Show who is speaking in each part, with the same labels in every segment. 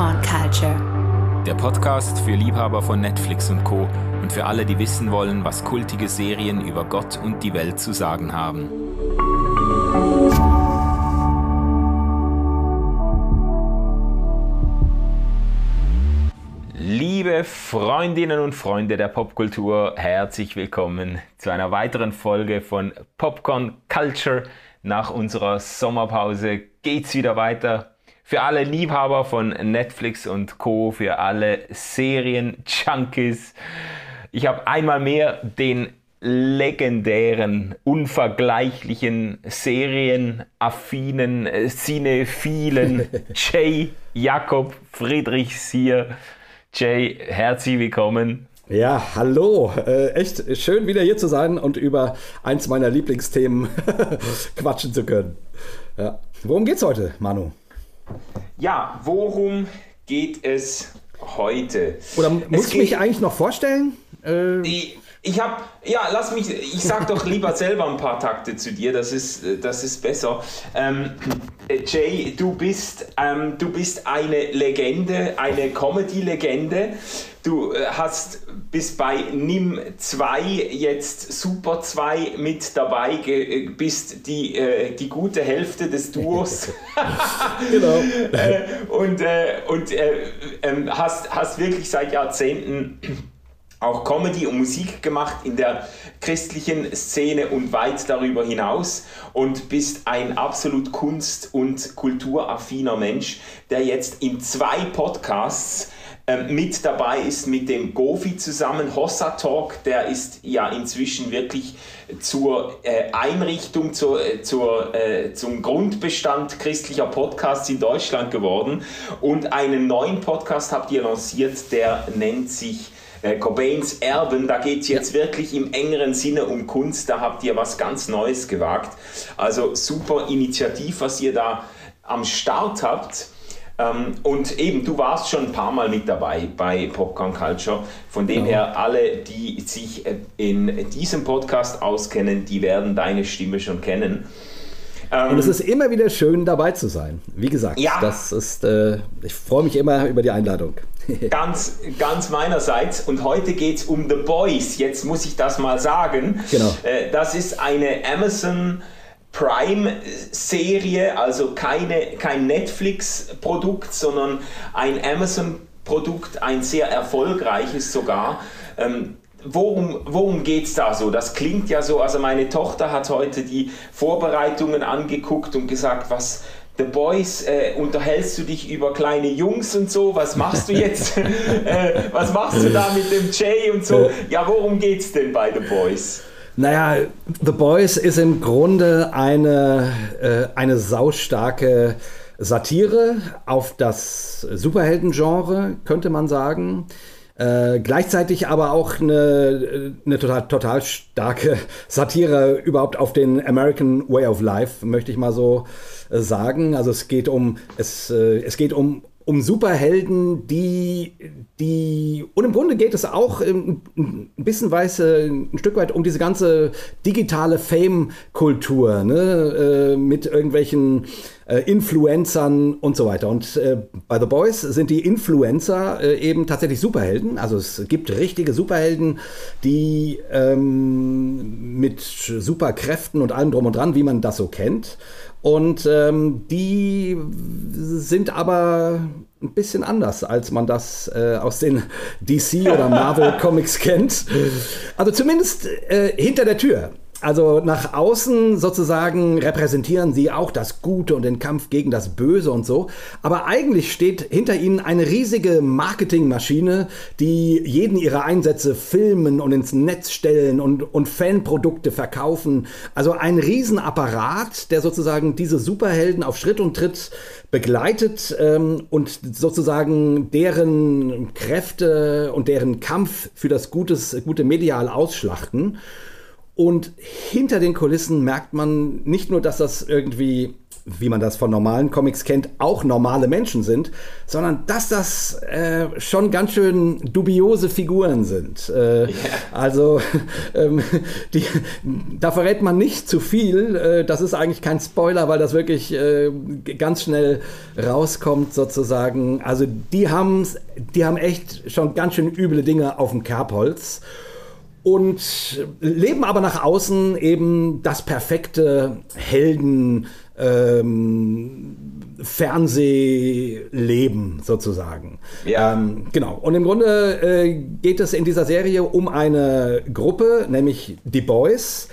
Speaker 1: Popcorn Culture.
Speaker 2: Der Podcast für Liebhaber von Netflix und Co. und für alle, die wissen wollen, was kultige Serien über Gott und die Welt zu sagen haben. Liebe Freundinnen und Freunde der Popkultur, herzlich willkommen zu einer weiteren Folge von Popcorn Culture. Nach unserer Sommerpause geht's wieder weiter. Für alle Liebhaber von Netflix und Co., für alle Serien-Junkies. Ich habe einmal mehr den legendären, unvergleichlichen, serienaffinen, cinephilen Jay Jakob Friedrichs hier. Jay, herzlich willkommen.
Speaker 3: Ja, hallo. Äh, echt schön wieder hier zu sein und über eins meiner Lieblingsthemen quatschen zu können. Ja. Worum geht's heute, Manu?
Speaker 2: Ja, worum geht es heute?
Speaker 3: Oder muss ich mich eigentlich noch vorstellen?
Speaker 2: Äh, ich habe, ja, lass mich, ich sag doch lieber selber ein paar Takte zu dir, das ist, das ist besser. Ähm, Jay, du bist, ähm, du bist eine Legende, eine Comedy-Legende. Du äh, hast bis bei NIM 2 jetzt Super 2 mit dabei, äh, bist die, äh, die gute Hälfte des Duos. genau. äh, und äh, und äh, ähm, hast, hast wirklich seit Jahrzehnten auch Comedy und Musik gemacht in der christlichen Szene und weit darüber hinaus und bist ein absolut kunst- und kulturaffiner Mensch, der jetzt in zwei Podcasts ähm, mit dabei ist mit dem Gofi zusammen. Hossa Talk, der ist ja inzwischen wirklich zur äh, Einrichtung, zur, äh, zur, äh, zum Grundbestand christlicher Podcasts in Deutschland geworden. Und einen neuen Podcast habt ihr lanciert, der nennt sich äh, Cobains Erben, da geht es jetzt ja. wirklich im engeren Sinne um Kunst, da habt ihr was ganz Neues gewagt. Also super Initiativ, was ihr da am Start habt. Ähm, und eben, du warst schon ein paar Mal mit dabei bei Popcorn Culture. Von dem ja. her, alle, die sich äh, in diesem Podcast auskennen, die werden deine Stimme schon kennen.
Speaker 3: Und es ist immer wieder schön, dabei zu sein. Wie gesagt, ja. das ist, äh, ich freue mich immer über die Einladung.
Speaker 2: ganz, ganz meinerseits. Und heute geht es um The Boys. Jetzt muss ich das mal sagen. Genau. Äh, das ist eine Amazon Prime-Serie, also keine, kein Netflix-Produkt, sondern ein Amazon-Produkt, ein sehr erfolgreiches sogar. Ähm, Worum, worum geht es da so? Das klingt ja so, also meine Tochter hat heute die Vorbereitungen angeguckt und gesagt, was, The Boys, äh, unterhältst du dich über kleine Jungs und so? Was machst du jetzt? äh, was machst du da mit dem Jay und so? Ja, worum geht's denn bei The Boys?
Speaker 3: Naja, The Boys ist im Grunde eine, äh, eine saustarke Satire auf das Superheldengenre, könnte man sagen. Äh, gleichzeitig aber auch eine, eine total, total starke Satire überhaupt auf den American Way of Life, möchte ich mal so äh, sagen. Also es geht um, es, äh, es geht um, um Superhelden, die, die, und im Grunde geht es auch ein, ein bisschen weise, ein Stück weit um diese ganze digitale Fame-Kultur, ne? Äh, mit irgendwelchen äh, Influencern und so weiter. Und äh, bei The Boys sind die Influencer äh, eben tatsächlich Superhelden. Also es gibt richtige Superhelden, die ähm, mit Superkräften und allem drum und dran, wie man das so kennt. Und ähm, die sind aber ein bisschen anders, als man das äh, aus den DC oder Marvel Comics kennt. Also zumindest äh, hinter der Tür. Also nach außen sozusagen repräsentieren sie auch das Gute und den Kampf gegen das Böse und so. Aber eigentlich steht hinter ihnen eine riesige Marketingmaschine, die jeden ihrer Einsätze filmen und ins Netz stellen und, und Fanprodukte verkaufen. Also ein Riesenapparat, der sozusagen diese Superhelden auf Schritt und Tritt begleitet ähm, und sozusagen deren Kräfte und deren Kampf für das Gutes, gute Medial ausschlachten. Und hinter den Kulissen merkt man nicht nur, dass das irgendwie wie man das von normalen Comics kennt, auch normale Menschen sind, sondern dass das äh, schon ganz schön dubiose Figuren sind. Äh, yeah. Also ähm, die, da verrät man nicht zu viel. Äh, das ist eigentlich kein Spoiler, weil das wirklich äh, ganz schnell rauskommt sozusagen. Also die haben die haben echt schon ganz schön üble Dinge auf dem Kerbholz und leben aber nach außen eben das perfekte Helden ähm, Fernsehleben sozusagen. Ja. Ähm, genau. Und im Grunde äh, geht es in dieser Serie um eine Gruppe, nämlich die Boys,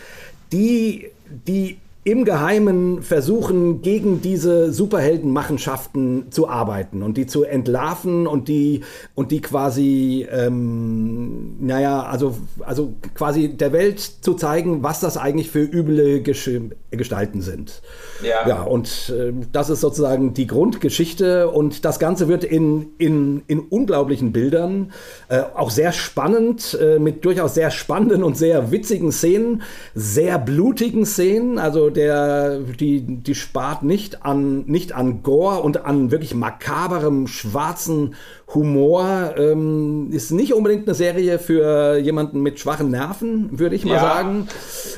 Speaker 3: die die im Geheimen versuchen, gegen diese Superheldenmachenschaften zu arbeiten und die zu entlarven und die, und die quasi, ähm, naja, also, also quasi der Welt zu zeigen, was das eigentlich für üble Gesch Gestalten sind. Ja. Ja, und äh, das ist sozusagen die Grundgeschichte und das Ganze wird in, in, in unglaublichen Bildern, äh, auch sehr spannend, äh, mit durchaus sehr spannenden und sehr witzigen Szenen, sehr blutigen Szenen, also der, die, die spart nicht an, nicht an Gore und an wirklich makaberem, schwarzen Humor. Ähm, ist nicht unbedingt eine Serie für jemanden mit schwachen Nerven, würde ich mal ja. sagen.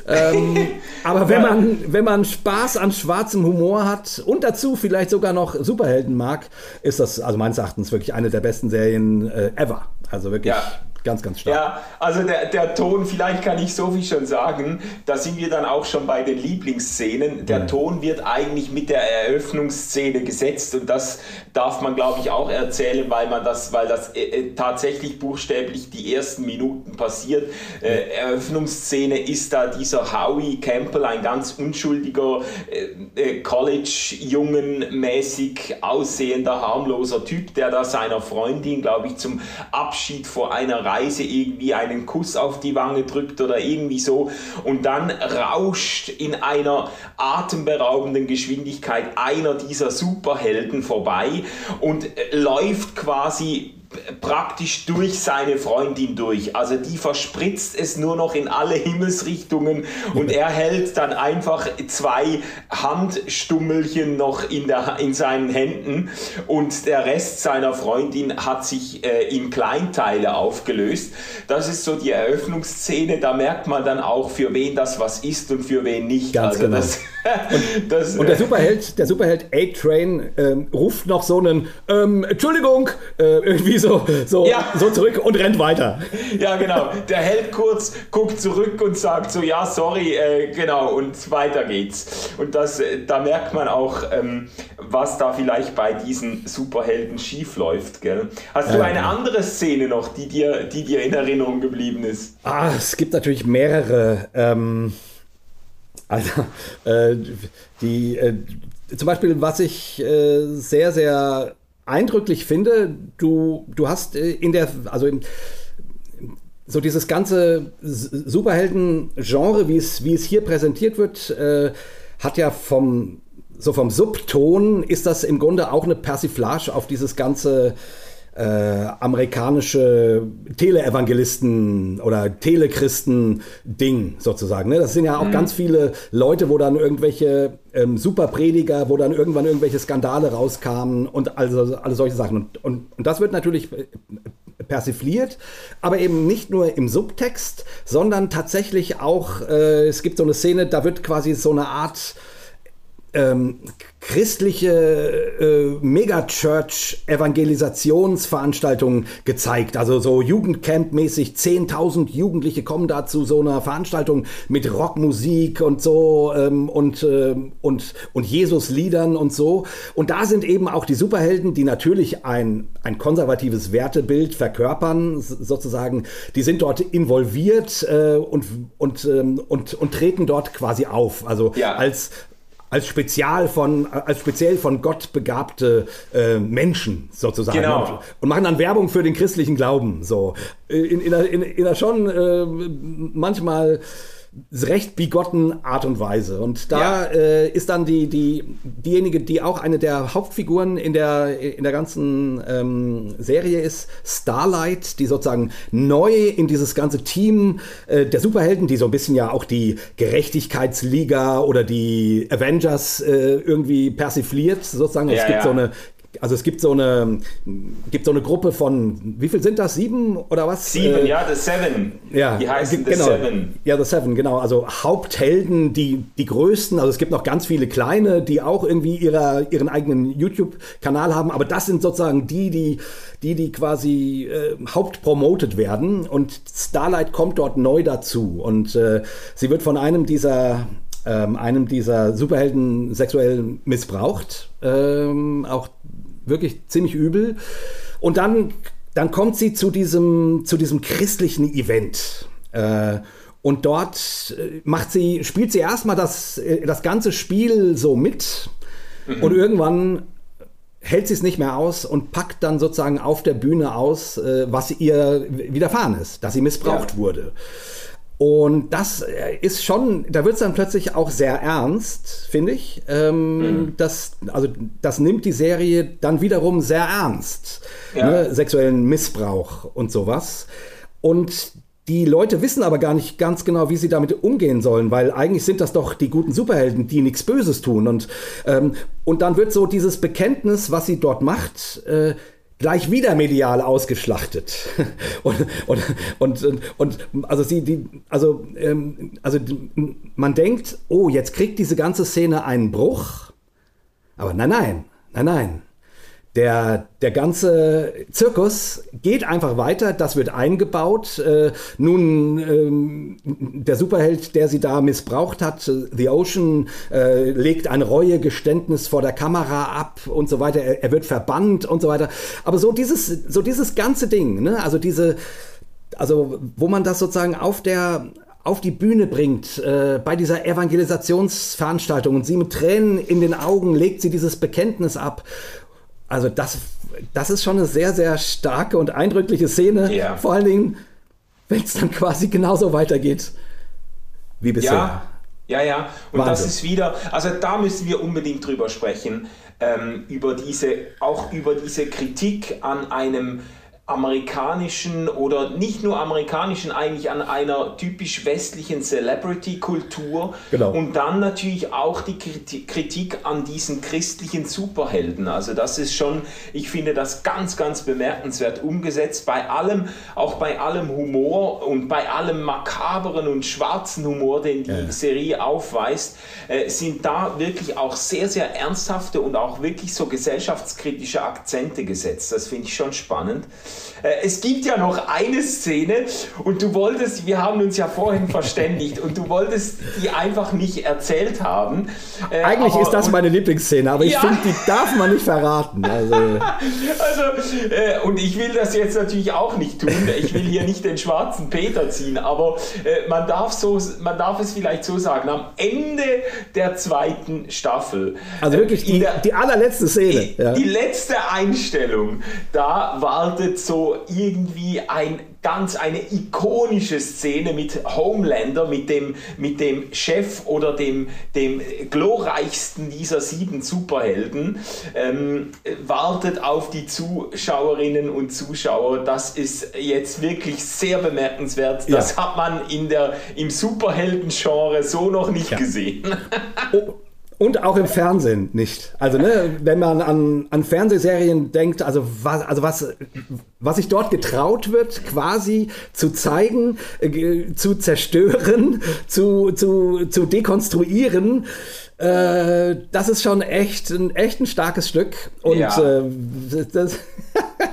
Speaker 3: Ähm, aber wenn, man, wenn man Spaß an schwarzem Humor hat und dazu vielleicht sogar noch Superhelden mag, ist das also meines Erachtens wirklich eine der besten Serien äh, ever. Also wirklich. Ja. Ganz, ganz stark.
Speaker 2: Ja, also der, der Ton, vielleicht kann ich so viel schon sagen, da sind wir dann auch schon bei den Lieblingsszenen. Der mhm. Ton wird eigentlich mit der Eröffnungsszene gesetzt und das darf man, glaube ich, auch erzählen, weil man das, weil das äh, äh tatsächlich buchstäblich die ersten Minuten passiert. Äh, Eröffnungsszene ist da dieser Howie Campbell, ein ganz unschuldiger äh, äh College-Jungen mäßig aussehender, harmloser Typ, der da seiner Freundin, glaube ich, zum Abschied vor einer Reise irgendwie einen Kuss auf die Wange drückt oder irgendwie so und dann rauscht in einer atemberaubenden Geschwindigkeit einer dieser Superhelden vorbei und läuft quasi praktisch durch seine Freundin durch. Also die verspritzt es nur noch in alle Himmelsrichtungen und er hält dann einfach zwei Handstummelchen noch in, der, in seinen Händen und der Rest seiner Freundin hat sich äh, in Kleinteile aufgelöst. Das ist so die Eröffnungsszene, da merkt man dann auch, für wen das was ist und für wen nicht.
Speaker 3: Ganz also genau. Und, das, und, der äh, Superheld, der Superheld A-Train ähm, ruft noch so einen ähm, Entschuldigung, äh, irgendwie so, so, ja. so zurück und rennt weiter.
Speaker 2: Ja, genau. Der hält kurz, guckt zurück und sagt so, ja, sorry, äh, genau, und weiter geht's. Und das, äh, da merkt man auch, ähm, was da vielleicht bei diesen Superhelden schiefläuft. Gell? Hast du eine andere Szene noch, die dir, die dir in Erinnerung geblieben ist?
Speaker 3: Ah, es gibt natürlich mehrere. Ähm, also, äh, die, äh, zum Beispiel, was ich äh, sehr, sehr eindrücklich finde, du, du hast äh, in der, also in, so dieses ganze Superhelden-Genre, wie es, wie es hier präsentiert wird, äh, hat ja vom, so vom Subton ist das im Grunde auch eine Persiflage auf dieses ganze äh, amerikanische Teleevangelisten oder Telechristen-Ding sozusagen. Ne? Das sind ja auch mhm. ganz viele Leute, wo dann irgendwelche ähm, Superprediger, wo dann irgendwann irgendwelche Skandale rauskamen und also alle solche Sachen. Und, und, und das wird natürlich äh, persifliert, aber eben nicht nur im Subtext, sondern tatsächlich auch, äh, es gibt so eine Szene, da wird quasi so eine Art ähm, christliche äh, Megachurch-Evangelisationsveranstaltungen gezeigt. Also so Jugendcamp-mäßig, 10.000 Jugendliche kommen da zu so einer Veranstaltung mit Rockmusik und so ähm, und, äh, und, und Jesus-Liedern und so. Und da sind eben auch die Superhelden, die natürlich ein, ein konservatives Wertebild verkörpern, sozusagen, die sind dort involviert äh, und, und, ähm, und, und treten dort quasi auf. Also ja. als als spezial von als speziell von Gott begabte äh, Menschen sozusagen genau. und, machen dann Werbung für den christlichen Glauben so in, in, in, in einer schon äh, manchmal recht bigotten Art und Weise. Und da ja. äh, ist dann die, die, diejenige, die auch eine der Hauptfiguren in der, in der ganzen ähm, Serie ist, Starlight, die sozusagen neu in dieses ganze Team äh, der Superhelden, die so ein bisschen ja auch die Gerechtigkeitsliga oder die Avengers äh, irgendwie persifliert, sozusagen. Ja, es gibt ja. so eine also es gibt so eine, gibt so eine Gruppe von, wie viel sind das? Sieben oder was?
Speaker 2: Sieben, äh, ja, The Seven.
Speaker 3: Ja, die heißen genau, The Seven. Ja, The Seven, genau. Also Haupthelden, die, die größten. Also es gibt noch ganz viele kleine, die auch irgendwie ihre, ihren eigenen YouTube-Kanal haben. Aber das sind sozusagen die, die, die, die quasi äh, hauptpromotet werden. Und Starlight kommt dort neu dazu. Und äh, sie wird von einem dieser ähm, einem dieser Superhelden sexuell missbraucht. Ähm, auch wirklich ziemlich übel. Und dann, dann kommt sie zu diesem, zu diesem christlichen Event. Äh, und dort äh, macht sie, spielt sie erstmal das, äh, das ganze Spiel so mit. Mhm. Und irgendwann hält sie es nicht mehr aus und packt dann sozusagen auf der Bühne aus, äh, was ihr widerfahren ist, dass sie missbraucht ja. wurde. Und das äh, ist schon, da wird es dann plötzlich auch sehr ernst, finde ich. Ähm, mhm. das, also, das nimmt die Serie dann wiederum sehr ernst. Ja. Ne? Sexuellen Missbrauch und sowas. Und die Leute wissen aber gar nicht ganz genau, wie sie damit umgehen sollen, weil eigentlich sind das doch die guten Superhelden, die nichts Böses tun. Und, ähm, und dann wird so dieses Bekenntnis, was sie dort macht, äh, gleich wieder medial ausgeschlachtet. und, und, und, und, also sie, die, also, ähm, also man denkt, oh, jetzt kriegt diese ganze Szene einen Bruch. Aber nein, nein, nein, nein. Der, der ganze Zirkus geht einfach weiter, das wird eingebaut. Äh, nun, ähm, der Superheld, der sie da missbraucht hat, The Ocean, äh, legt ein Reuegeständnis vor der Kamera ab und so weiter. Er, er, wird verbannt und so weiter. Aber so dieses, so dieses ganze Ding, ne? also diese, also wo man das sozusagen auf der auf die Bühne bringt äh, bei dieser Evangelisationsveranstaltung und sie mit Tränen in den Augen legt sie dieses Bekenntnis ab also das, das ist schon eine sehr, sehr starke und eindrückliche Szene. Ja. Vor allen Dingen, wenn es dann quasi genauso weitergeht wie bisher.
Speaker 2: Ja, ja, ja. Und Wahnsinn. das ist wieder, also da müssen wir unbedingt drüber sprechen, ähm, über diese, auch über diese Kritik an einem amerikanischen oder nicht nur amerikanischen, eigentlich an einer typisch westlichen Celebrity-Kultur genau. und dann natürlich auch die Kritik an diesen christlichen Superhelden. Also das ist schon, ich finde das ganz, ganz bemerkenswert umgesetzt, bei allem, auch bei allem Humor und bei allem makaberen und schwarzen Humor, den die ja. Serie aufweist, äh, sind da wirklich auch sehr, sehr ernsthafte und auch wirklich so gesellschaftskritische Akzente gesetzt. Das finde ich schon spannend. Äh, es gibt ja noch eine Szene und du wolltest, wir haben uns ja vorhin verständigt und du wolltest die einfach nicht erzählt haben.
Speaker 3: Äh, Eigentlich aber, ist das meine Lieblingsszene, aber ich ja. finde, die darf man nicht verraten. Also,
Speaker 2: also äh, und ich will das jetzt natürlich auch nicht tun. Ich will hier nicht den schwarzen Peter ziehen, aber man, darf so, man darf es vielleicht so sagen, am Ende der zweiten Staffel.
Speaker 3: Also wirklich die, der, die allerletzte Szene.
Speaker 2: Die, ja. die letzte Einstellung, da wartet so irgendwie ein ganz eine ikonische Szene mit Homelander, mit dem, mit dem Chef oder dem, dem glorreichsten dieser sieben Superhelden, ähm, wartet auf die Zuschauerinnen und Zuschauer. Das ist jetzt wirklich sehr bemerkenswert. Das ja. hat man in der, im Superhelden-Genre so noch nicht ja. gesehen.
Speaker 3: Und auch im Fernsehen nicht. Also, ne, wenn man an, an Fernsehserien denkt, also was, also was, was sich dort getraut wird, quasi zu zeigen, äh, zu zerstören, zu, zu, zu dekonstruieren, äh, das ist schon echt ein, echt ein starkes Stück. Und ja. äh, das,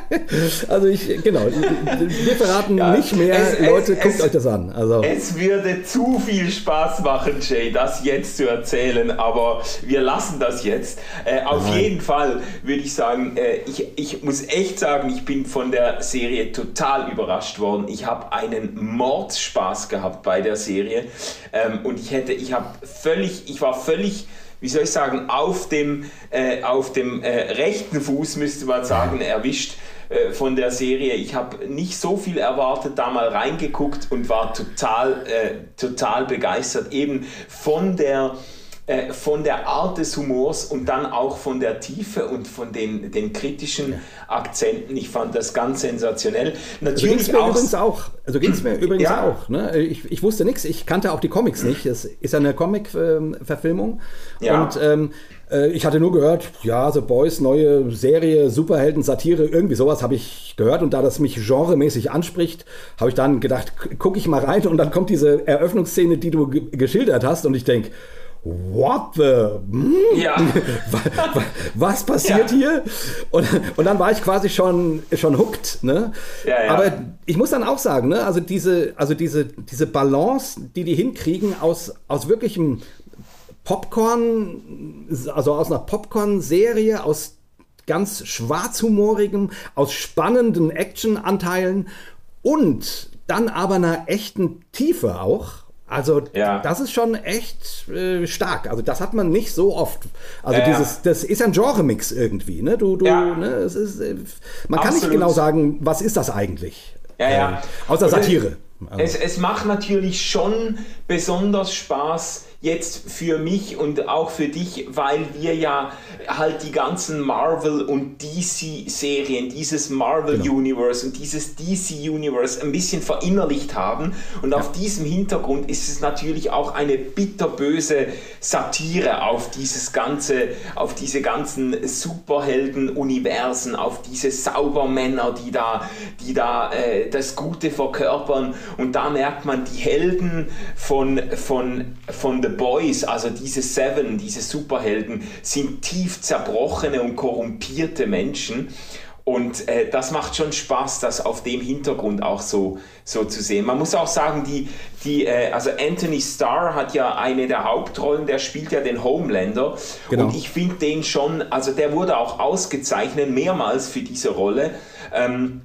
Speaker 3: also ich, genau, wir verraten ja, nicht mehr. Es, Leute, es, guckt es, euch das an. Also.
Speaker 2: Es würde zu viel Spaß machen, Jay, das jetzt zu erzählen, aber wir lassen das jetzt. Äh, auf Nein. jeden Fall würde ich sagen, äh, ich, ich muss echt sagen, ich bin von der Serie total überrascht worden. Ich habe einen Mordspaß gehabt bei der Serie ähm, und ich hätte, ich habe völlig, ich war völlig wie soll ich sagen, auf dem, äh, auf dem äh, rechten Fuß, müsste man sagen, erwischt äh, von der Serie. Ich habe nicht so viel erwartet, da mal reingeguckt und war total, äh, total begeistert eben von der äh, von der Art des Humors und dann auch von der Tiefe und von den, den kritischen Akzenten. Ich fand das ganz sensationell.
Speaker 3: Natürlich so mir auch, übrigens auch. Also ging es mir übrigens ja. auch. Ne? Ich, ich wusste nichts, ich kannte auch die Comics nicht. Es ist eine Comic-Verfilmung. Ja. Und ähm, äh, ich hatte nur gehört, ja, The Boys, neue Serie, Superhelden, Satire, irgendwie sowas habe ich gehört. Und da das mich genremäßig anspricht, habe ich dann gedacht, gucke ich mal rein. Und dann kommt diese Eröffnungsszene, die du geschildert hast. Und ich denke, what the? Hm? Ja. Was passiert ja. hier? Und, und dann war ich quasi schon, schon hooked. Ne? Ja, ja. Aber ich muss dann auch sagen, ne? also, diese, also diese, diese Balance, die die hinkriegen aus, aus wirklichem Popcorn, also aus einer Popcorn-Serie, aus ganz schwarzhumorigem, aus spannenden Action-Anteilen und dann aber einer echten Tiefe auch also ja. das ist schon echt äh, stark. Also das hat man nicht so oft. Also ja, dieses, das ist ein Genre-Mix irgendwie. Ne? Du, du, ja. ne? es ist, äh, man Absolut. kann nicht genau sagen, was ist das eigentlich?
Speaker 2: Ja, ja.
Speaker 3: Ähm, außer Satire.
Speaker 2: Es, es macht natürlich schon besonders Spaß, jetzt für mich und auch für dich, weil wir ja halt die ganzen Marvel und DC Serien, dieses Marvel genau. Universe und dieses DC Universe ein bisschen verinnerlicht haben und ja. auf diesem Hintergrund ist es natürlich auch eine bitterböse Satire auf dieses ganze, auf diese ganzen Superhelden-Universen, auf diese Saubermänner, die da, die da äh, das Gute verkörpern und da merkt man die Helden von, von, von The Boys, also diese Seven, diese Superhelden, sind tief zerbrochene und korrumpierte Menschen. Und äh, das macht schon Spaß, das auf dem Hintergrund auch so, so zu sehen. Man muss auch sagen, die, die, äh, also Anthony Starr hat ja eine der Hauptrollen, der spielt ja den Homelander. Genau. Und ich finde den schon, also der wurde auch ausgezeichnet, mehrmals für diese Rolle. Ähm,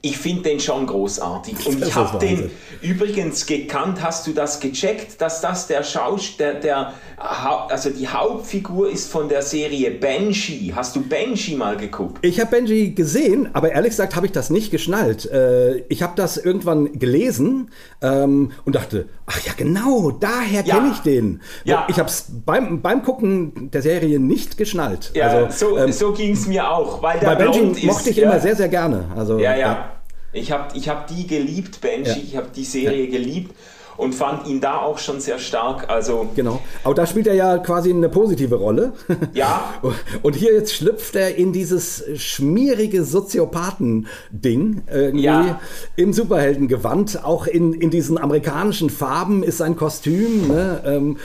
Speaker 2: ich finde den schon großartig. Und ich habe den übrigens gekannt. Hast du das gecheckt, dass das der Schauspieler, der, also die Hauptfigur ist von der Serie Benji. Hast du Benji mal geguckt?
Speaker 3: Ich habe Benji gesehen, aber ehrlich gesagt habe ich das nicht geschnallt. Äh, ich habe das irgendwann gelesen ähm, und dachte, ach ja genau, daher ja. kenne ich den. Ja. Ich habe es beim, beim Gucken der Serie nicht geschnallt.
Speaker 2: Ja, also, so, ähm, so ging es mir auch.
Speaker 3: Weil der bei Benji mochte ich ja. immer sehr, sehr gerne. Also,
Speaker 2: ja, ja. Ich habe ich hab die geliebt, Benji, ich habe die Serie geliebt und fand ihn da auch schon sehr stark. Also
Speaker 3: genau. Aber da spielt er ja quasi eine positive Rolle.
Speaker 2: Ja.
Speaker 3: Und hier jetzt schlüpft er in dieses schmierige Soziopathen-Ding irgendwie ja. im Superheldengewand. Auch in, in diesen amerikanischen Farben ist sein Kostüm. Ne? Ähm,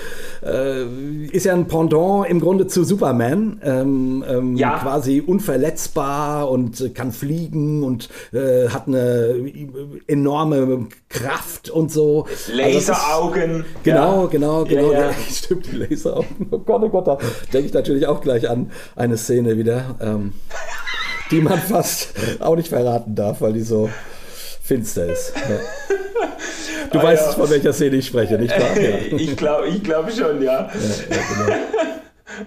Speaker 3: äh, ist ja ein Pendant im Grunde zu Superman. Ähm, ähm, ja. Quasi unverletzbar und kann fliegen und äh, hat eine enorme Kraft und so.
Speaker 2: Laseraugen.
Speaker 3: Genau, ja. genau, genau. Ja, ja. Stimmt, die Laseraugen. Oh Gott, oh Gott, da denke ich natürlich auch gleich an eine Szene wieder, ähm, die man fast auch nicht verraten darf, weil die so finster ist. Du ah, weißt, von welcher Szene ich spreche, nicht wahr?
Speaker 2: ich glaube ich glaub schon, ja. Genau.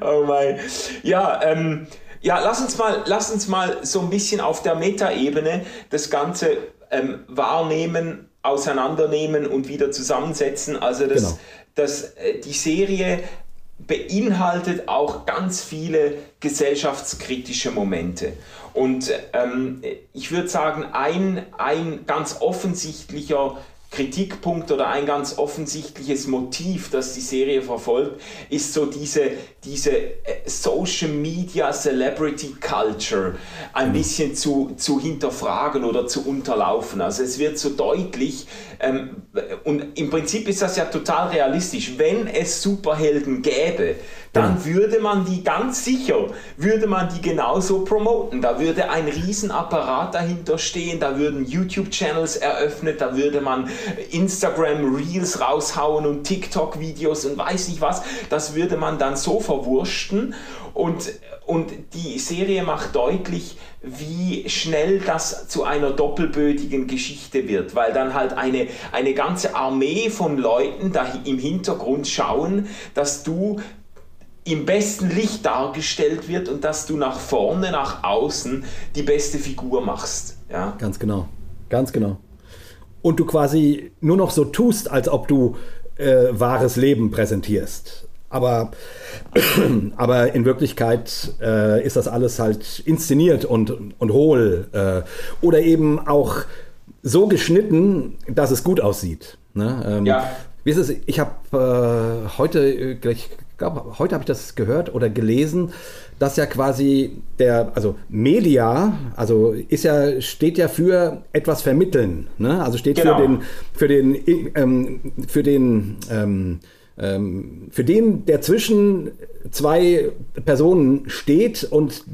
Speaker 2: oh mein. Ja, ähm, ja, lass uns mal, lass uns mal so ein bisschen auf der Metaebene das Ganze ähm, wahrnehmen auseinandernehmen und wieder zusammensetzen. Also das, genau. das, äh, die Serie beinhaltet auch ganz viele gesellschaftskritische Momente. Und ähm, ich würde sagen, ein, ein ganz offensichtlicher Kritikpunkt oder ein ganz offensichtliches Motiv, das die Serie verfolgt, ist so diese, diese äh, Social Media Celebrity Culture ein mhm. bisschen zu, zu hinterfragen oder zu unterlaufen. Also es wird so deutlich, ähm, und im Prinzip ist das ja total realistisch, wenn es Superhelden gäbe, dann ja. würde man die ganz sicher, würde man die genauso promoten. Da würde ein Riesenapparat dahinter stehen, da würden YouTube-Channels eröffnet, da würde man Instagram Reels raushauen und TikTok-Videos und weiß nicht was. Das würde man dann so verwurschten und, und die Serie macht deutlich, wie schnell das zu einer doppelbödigen Geschichte wird, weil dann halt eine, eine ganze Armee von Leuten da im Hintergrund schauen, dass du im besten Licht dargestellt wird und dass du nach vorne, nach außen die beste Figur machst. Ja?
Speaker 3: Ganz genau, ganz genau. Und du quasi nur noch so tust, als ob du äh, wahres Leben präsentierst. Aber, aber in Wirklichkeit äh, ist das alles halt inszeniert und, und hohl äh, oder eben auch so geschnitten, dass es gut aussieht. Ne? Ähm, ja. Wie ist es? Ich habe äh, heute, äh, ich glaube, heute habe ich das gehört oder gelesen, dass ja quasi der, also Media, also ist ja, steht ja für etwas vermitteln. Ne? Also steht genau. für den, für den, ähm, für den ähm, ähm, für den, der zwischen zwei Personen steht und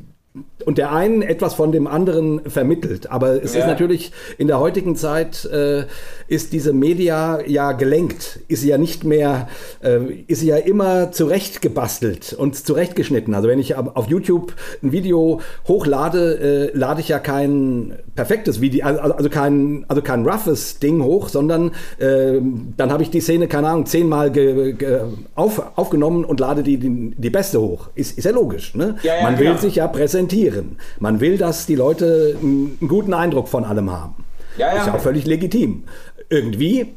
Speaker 3: und der einen etwas von dem anderen vermittelt. Aber es ja. ist natürlich in der heutigen Zeit äh, ist diese Media ja gelenkt, ist sie ja nicht mehr, äh, ist sie ja immer zurechtgebastelt und zurechtgeschnitten. Also wenn ich auf YouTube ein Video hochlade, äh, lade ich ja kein perfektes Video, also, also kein, also kein roughes Ding hoch, sondern äh, dann habe ich die Szene, keine Ahnung, zehnmal ge, ge, auf, aufgenommen und lade die, die, die beste hoch. Ist, ist ja logisch. Ne? Ja, ja, Man will sich ja präsentieren präsentieren. Man will, dass die Leute einen guten Eindruck von allem haben. Ja, ja. Ist ja auch völlig legitim. Irgendwie.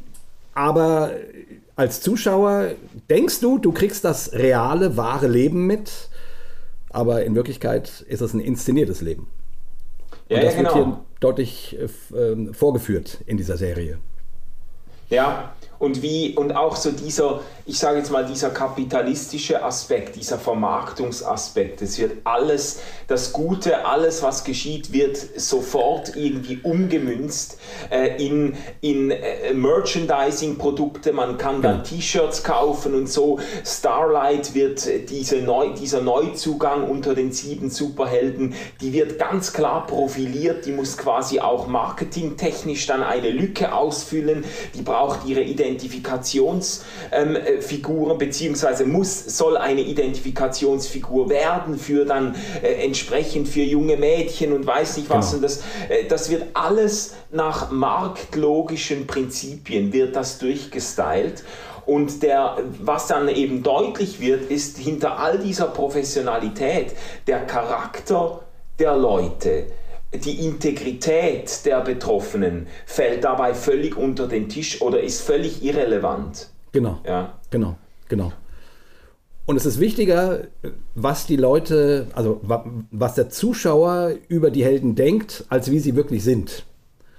Speaker 3: Aber als Zuschauer denkst du, du kriegst das reale, wahre Leben mit. Aber in Wirklichkeit ist es ein inszeniertes Leben. Und ja, das ja, genau. wird hier deutlich äh, vorgeführt in dieser Serie.
Speaker 2: Ja, und wie, und auch so dieser, ich sage jetzt mal, dieser kapitalistische Aspekt, dieser Vermarktungsaspekt, es wird alles, das Gute, alles, was geschieht, wird sofort irgendwie umgemünzt äh, in, in äh, Merchandising-Produkte, man kann dann T-Shirts kaufen und so. Starlight wird diese Neu, dieser Neuzugang unter den sieben Superhelden, die wird ganz klar profiliert, die muss quasi auch marketingtechnisch dann eine Lücke ausfüllen, die braucht ihre Identität Identifikationsfiguren, ähm, beziehungsweise muss, soll eine Identifikationsfigur werden für dann äh, entsprechend für junge Mädchen und weiß nicht was. Genau. Und das, äh, das wird alles nach marktlogischen Prinzipien wird das durchgestylt. Und der, was dann eben deutlich wird, ist hinter all dieser Professionalität der Charakter der Leute, die Integrität der Betroffenen fällt dabei völlig unter den Tisch oder ist völlig irrelevant.
Speaker 3: Genau. Ja. Genau, genau. Und es ist wichtiger, was die Leute, also was der Zuschauer über die Helden denkt, als wie sie wirklich sind.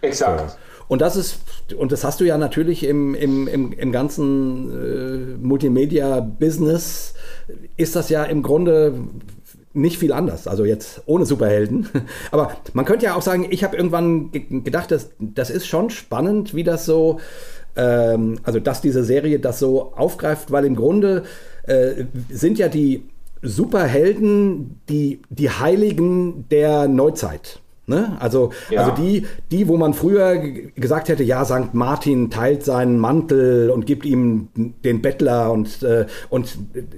Speaker 2: Exakt. So.
Speaker 3: Und das ist, und das hast du ja natürlich im, im, im, im ganzen äh, Multimedia-Business, ist das ja im Grunde nicht viel anders, also jetzt ohne Superhelden. Aber man könnte ja auch sagen, ich habe irgendwann gedacht, dass, das ist schon spannend, wie das so, ähm, also dass diese Serie das so aufgreift, weil im Grunde äh, sind ja die Superhelden die, die Heiligen der Neuzeit. Ne? Also, ja. also die, die, wo man früher gesagt hätte, ja, St. Martin teilt seinen Mantel und gibt ihm den Bettler und, äh, und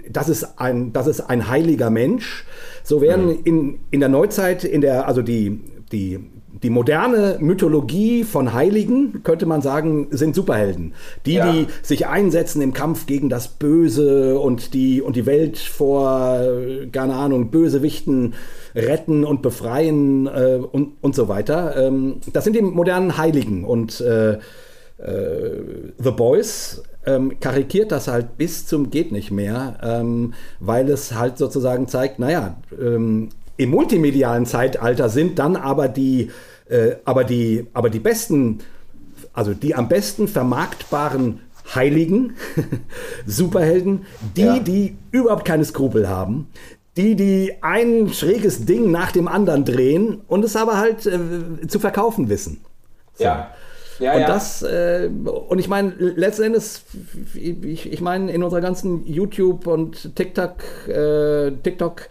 Speaker 3: das, ist ein, das ist ein heiliger Mensch. So werden mhm. in, in der Neuzeit, in der, also die, die die moderne Mythologie von Heiligen, könnte man sagen, sind Superhelden. Die, ja. die sich einsetzen im Kampf gegen das Böse und die, und die Welt vor, keine Ahnung, Bösewichten retten und befreien äh, und, und so weiter. Ähm, das sind die modernen Heiligen. Und äh, äh, The Boys ähm, karikiert das halt bis zum geht nicht mehr, ähm, weil es halt sozusagen zeigt, naja, ähm, im multimedialen Zeitalter sind dann aber die äh, aber, die, aber die besten, also die am besten vermarktbaren Heiligen, Superhelden, die, ja. die überhaupt keine Skrupel haben, die, die ein schräges Ding nach dem anderen drehen und es aber halt äh, zu verkaufen wissen.
Speaker 2: So. Ja. Ja,
Speaker 3: und
Speaker 2: ja.
Speaker 3: das, äh, und ich meine, letzten Endes, ich, ich meine, in unserer ganzen YouTube und TikTok, äh, TikTok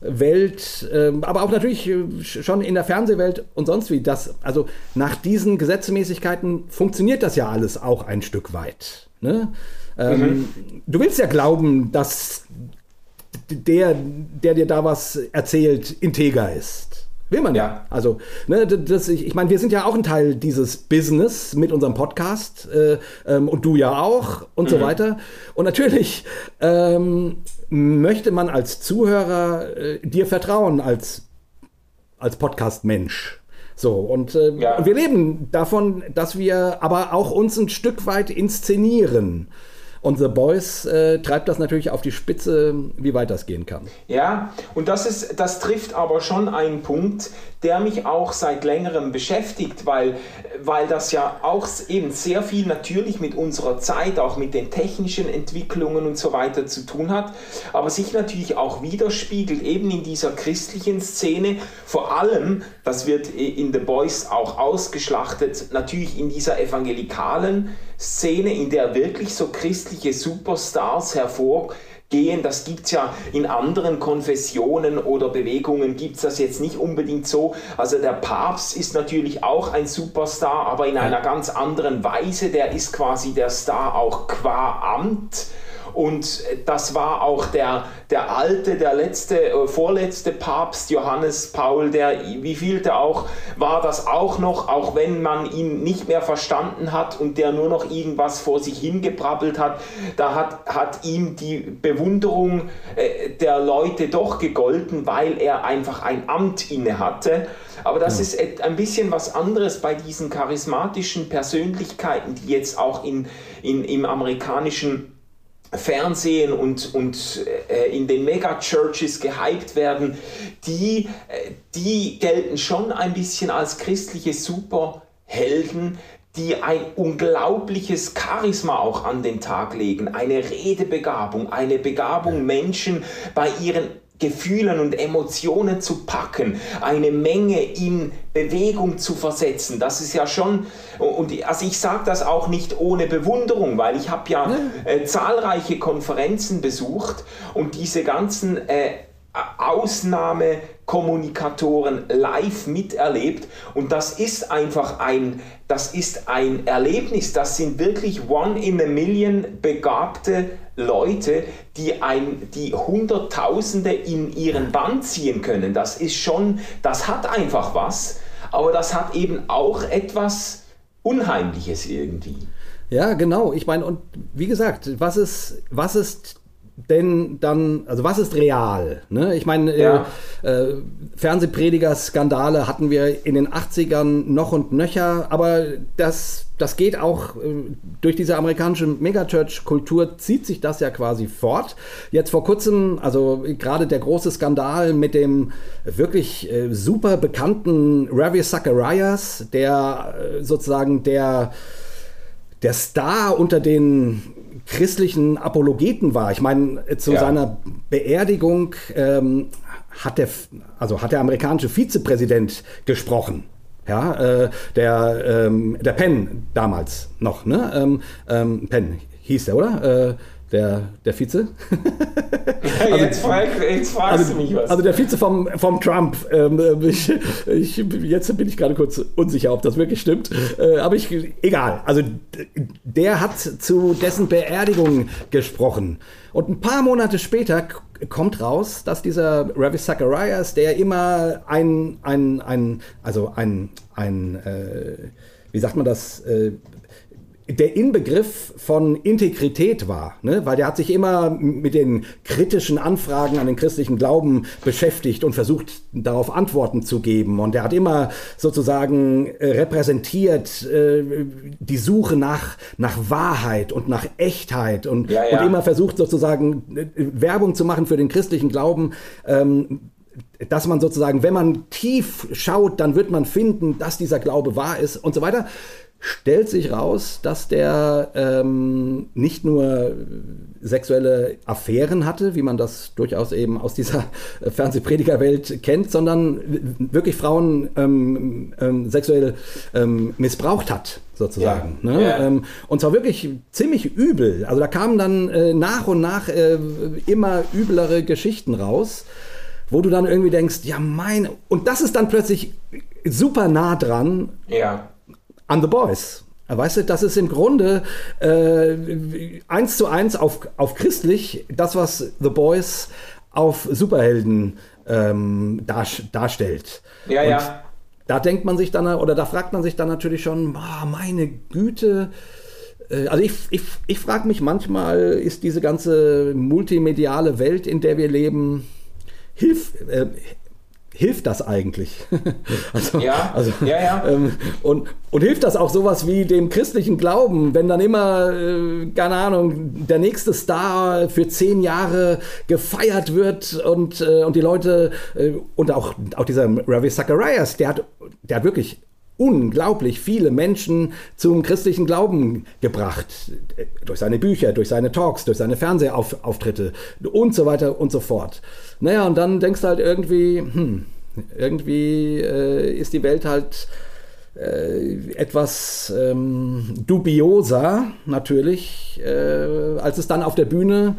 Speaker 3: Welt, ähm, aber auch natürlich äh, schon in der Fernsehwelt und sonst wie. Das, also nach diesen Gesetzmäßigkeiten funktioniert das ja alles auch ein Stück weit. Ne? Ähm, mhm. Du willst ja glauben, dass der, der dir da was erzählt, integer ist. Will man ja. ja. Also, ne, das, ich, ich meine, wir sind ja auch ein Teil dieses Business mit unserem Podcast äh, ähm, und du ja auch und mhm. so weiter. Und natürlich ähm, möchte man als Zuhörer äh, dir vertrauen als, als Podcast-Mensch. So, und, äh, ja. und wir leben davon, dass wir aber auch uns ein Stück weit inszenieren. Und The Boys äh, treibt das natürlich auf die Spitze, wie weit das gehen kann.
Speaker 2: Ja, und das, ist, das trifft aber schon einen Punkt, der mich auch seit längerem beschäftigt, weil, weil das ja auch eben sehr viel natürlich mit unserer Zeit, auch mit den technischen Entwicklungen und so weiter zu tun hat, aber sich natürlich auch widerspiegelt eben in dieser christlichen Szene, vor allem, das wird in The Boys auch ausgeschlachtet, natürlich in dieser evangelikalen Szene, in der wirklich so christliche Superstars hervorgehen. Das gibt es ja in anderen Konfessionen oder Bewegungen, gibt es das jetzt nicht unbedingt so. Also der Papst ist natürlich auch ein Superstar, aber in einer ganz anderen Weise. Der ist quasi der Star auch qua Amt. Und das war auch der, der alte, der letzte, äh, vorletzte Papst Johannes Paul, der, wie viel der auch, war das auch noch, auch wenn man ihn nicht mehr verstanden hat und der nur noch irgendwas vor sich hingebrabbelt hat, da hat, hat ihm die Bewunderung äh, der Leute doch gegolten, weil er einfach ein Amt inne hatte. Aber das ist ein bisschen was anderes bei diesen charismatischen Persönlichkeiten, die jetzt auch in, in, im amerikanischen Fernsehen und, und äh, in den Megachurches gehypt werden, die, äh, die gelten schon ein bisschen als christliche Superhelden, die ein unglaubliches Charisma auch an den Tag legen, eine Redebegabung, eine Begabung, Menschen bei ihren Gefühlen und Emotionen zu packen, eine Menge in Bewegung zu versetzen. Das ist ja schon, und also ich sage das auch nicht ohne Bewunderung, weil ich habe ja äh, zahlreiche Konferenzen besucht und diese ganzen äh, Ausnahmekommunikatoren live miterlebt und das ist einfach ein, das ist ein Erlebnis, das sind wirklich one in a million begabte Leute, die, ein, die Hunderttausende in ihren Bann ziehen können. Das ist schon, das hat einfach was, aber das hat eben auch etwas Unheimliches irgendwie.
Speaker 3: Ja, genau. Ich meine, und wie gesagt, was ist, was ist denn dann, also was ist real? Ne? Ich meine, äh, ja. äh, äh, Fernsehprediger-Skandale hatten wir in den 80ern noch und nöcher, aber das, das geht auch äh, durch diese amerikanische Megachurch-Kultur, zieht sich das ja quasi fort. Jetzt vor kurzem, also gerade der große Skandal mit dem wirklich äh, super bekannten Ravi Zacharias, der äh, sozusagen der der Star unter den christlichen Apologeten war. Ich meine, zu ja. seiner Beerdigung ähm, hat, der, also hat der amerikanische Vizepräsident gesprochen. Ja, äh, der, ähm, der Penn damals noch, ne? Ähm, ähm Penn hieß der, oder? Äh, der, der Vize.
Speaker 2: also, jetzt, frag, jetzt fragst also, du mich was.
Speaker 3: Also der Vize vom, vom Trump. Ähm, ich, ich, jetzt bin ich gerade kurz unsicher, ob das wirklich stimmt. Äh, aber ich, egal. Also der hat zu dessen Beerdigung gesprochen. Und ein paar Monate später kommt raus, dass dieser Ravi Zacharias, der immer ein, ein, ein also ein, ein äh, wie sagt man das, äh, der Inbegriff von Integrität war, ne? weil der hat sich immer mit den kritischen Anfragen an den christlichen Glauben beschäftigt und versucht darauf Antworten zu geben und der hat immer sozusagen äh, repräsentiert äh, die Suche nach, nach Wahrheit und nach Echtheit und, ja, ja. und immer versucht sozusagen äh, Werbung zu machen für den christlichen Glauben. Ähm, dass man sozusagen, wenn man tief schaut, dann wird man finden, dass dieser Glaube wahr ist und so weiter stellt sich raus, dass der ähm, nicht nur sexuelle Affären hatte, wie man das durchaus eben aus dieser Fernsehpredigerwelt kennt, sondern wirklich Frauen ähm, ähm, sexuell ähm, missbraucht hat, sozusagen. Ja. Ne? Ja. Ähm, und zwar wirklich ziemlich übel. Also da kamen dann äh, nach und nach äh, immer üblere Geschichten raus wo du dann irgendwie denkst, ja mein, und das ist dann plötzlich super nah dran
Speaker 2: ja
Speaker 3: an The Boys. Weißt du, das ist im Grunde äh, eins zu eins auf, auf christlich, das, was The Boys auf Superhelden ähm, dar, darstellt.
Speaker 2: Ja, Und ja.
Speaker 3: Da denkt man sich dann, oder da fragt man sich dann natürlich schon, oh, meine Güte, äh, also ich, ich, ich frage mich manchmal, ist diese ganze multimediale Welt, in der wir leben, hilf, äh, hilft das eigentlich?
Speaker 2: also, ja, also,
Speaker 3: ja, ja. Ähm, und, und hilft das auch sowas wie dem christlichen Glauben, wenn dann immer, äh, keine Ahnung, der nächste Star für zehn Jahre gefeiert wird und, äh, und die Leute, äh, und auch, auch dieser Ravi Zacharias, der hat, der hat wirklich unglaublich viele Menschen zum christlichen Glauben gebracht. Durch seine Bücher, durch seine Talks, durch seine Fernsehauftritte und so weiter und so fort. Naja, und dann denkst du halt irgendwie, hm, irgendwie äh, ist die Welt halt äh, etwas ähm, dubioser natürlich, äh, als es dann auf der Bühne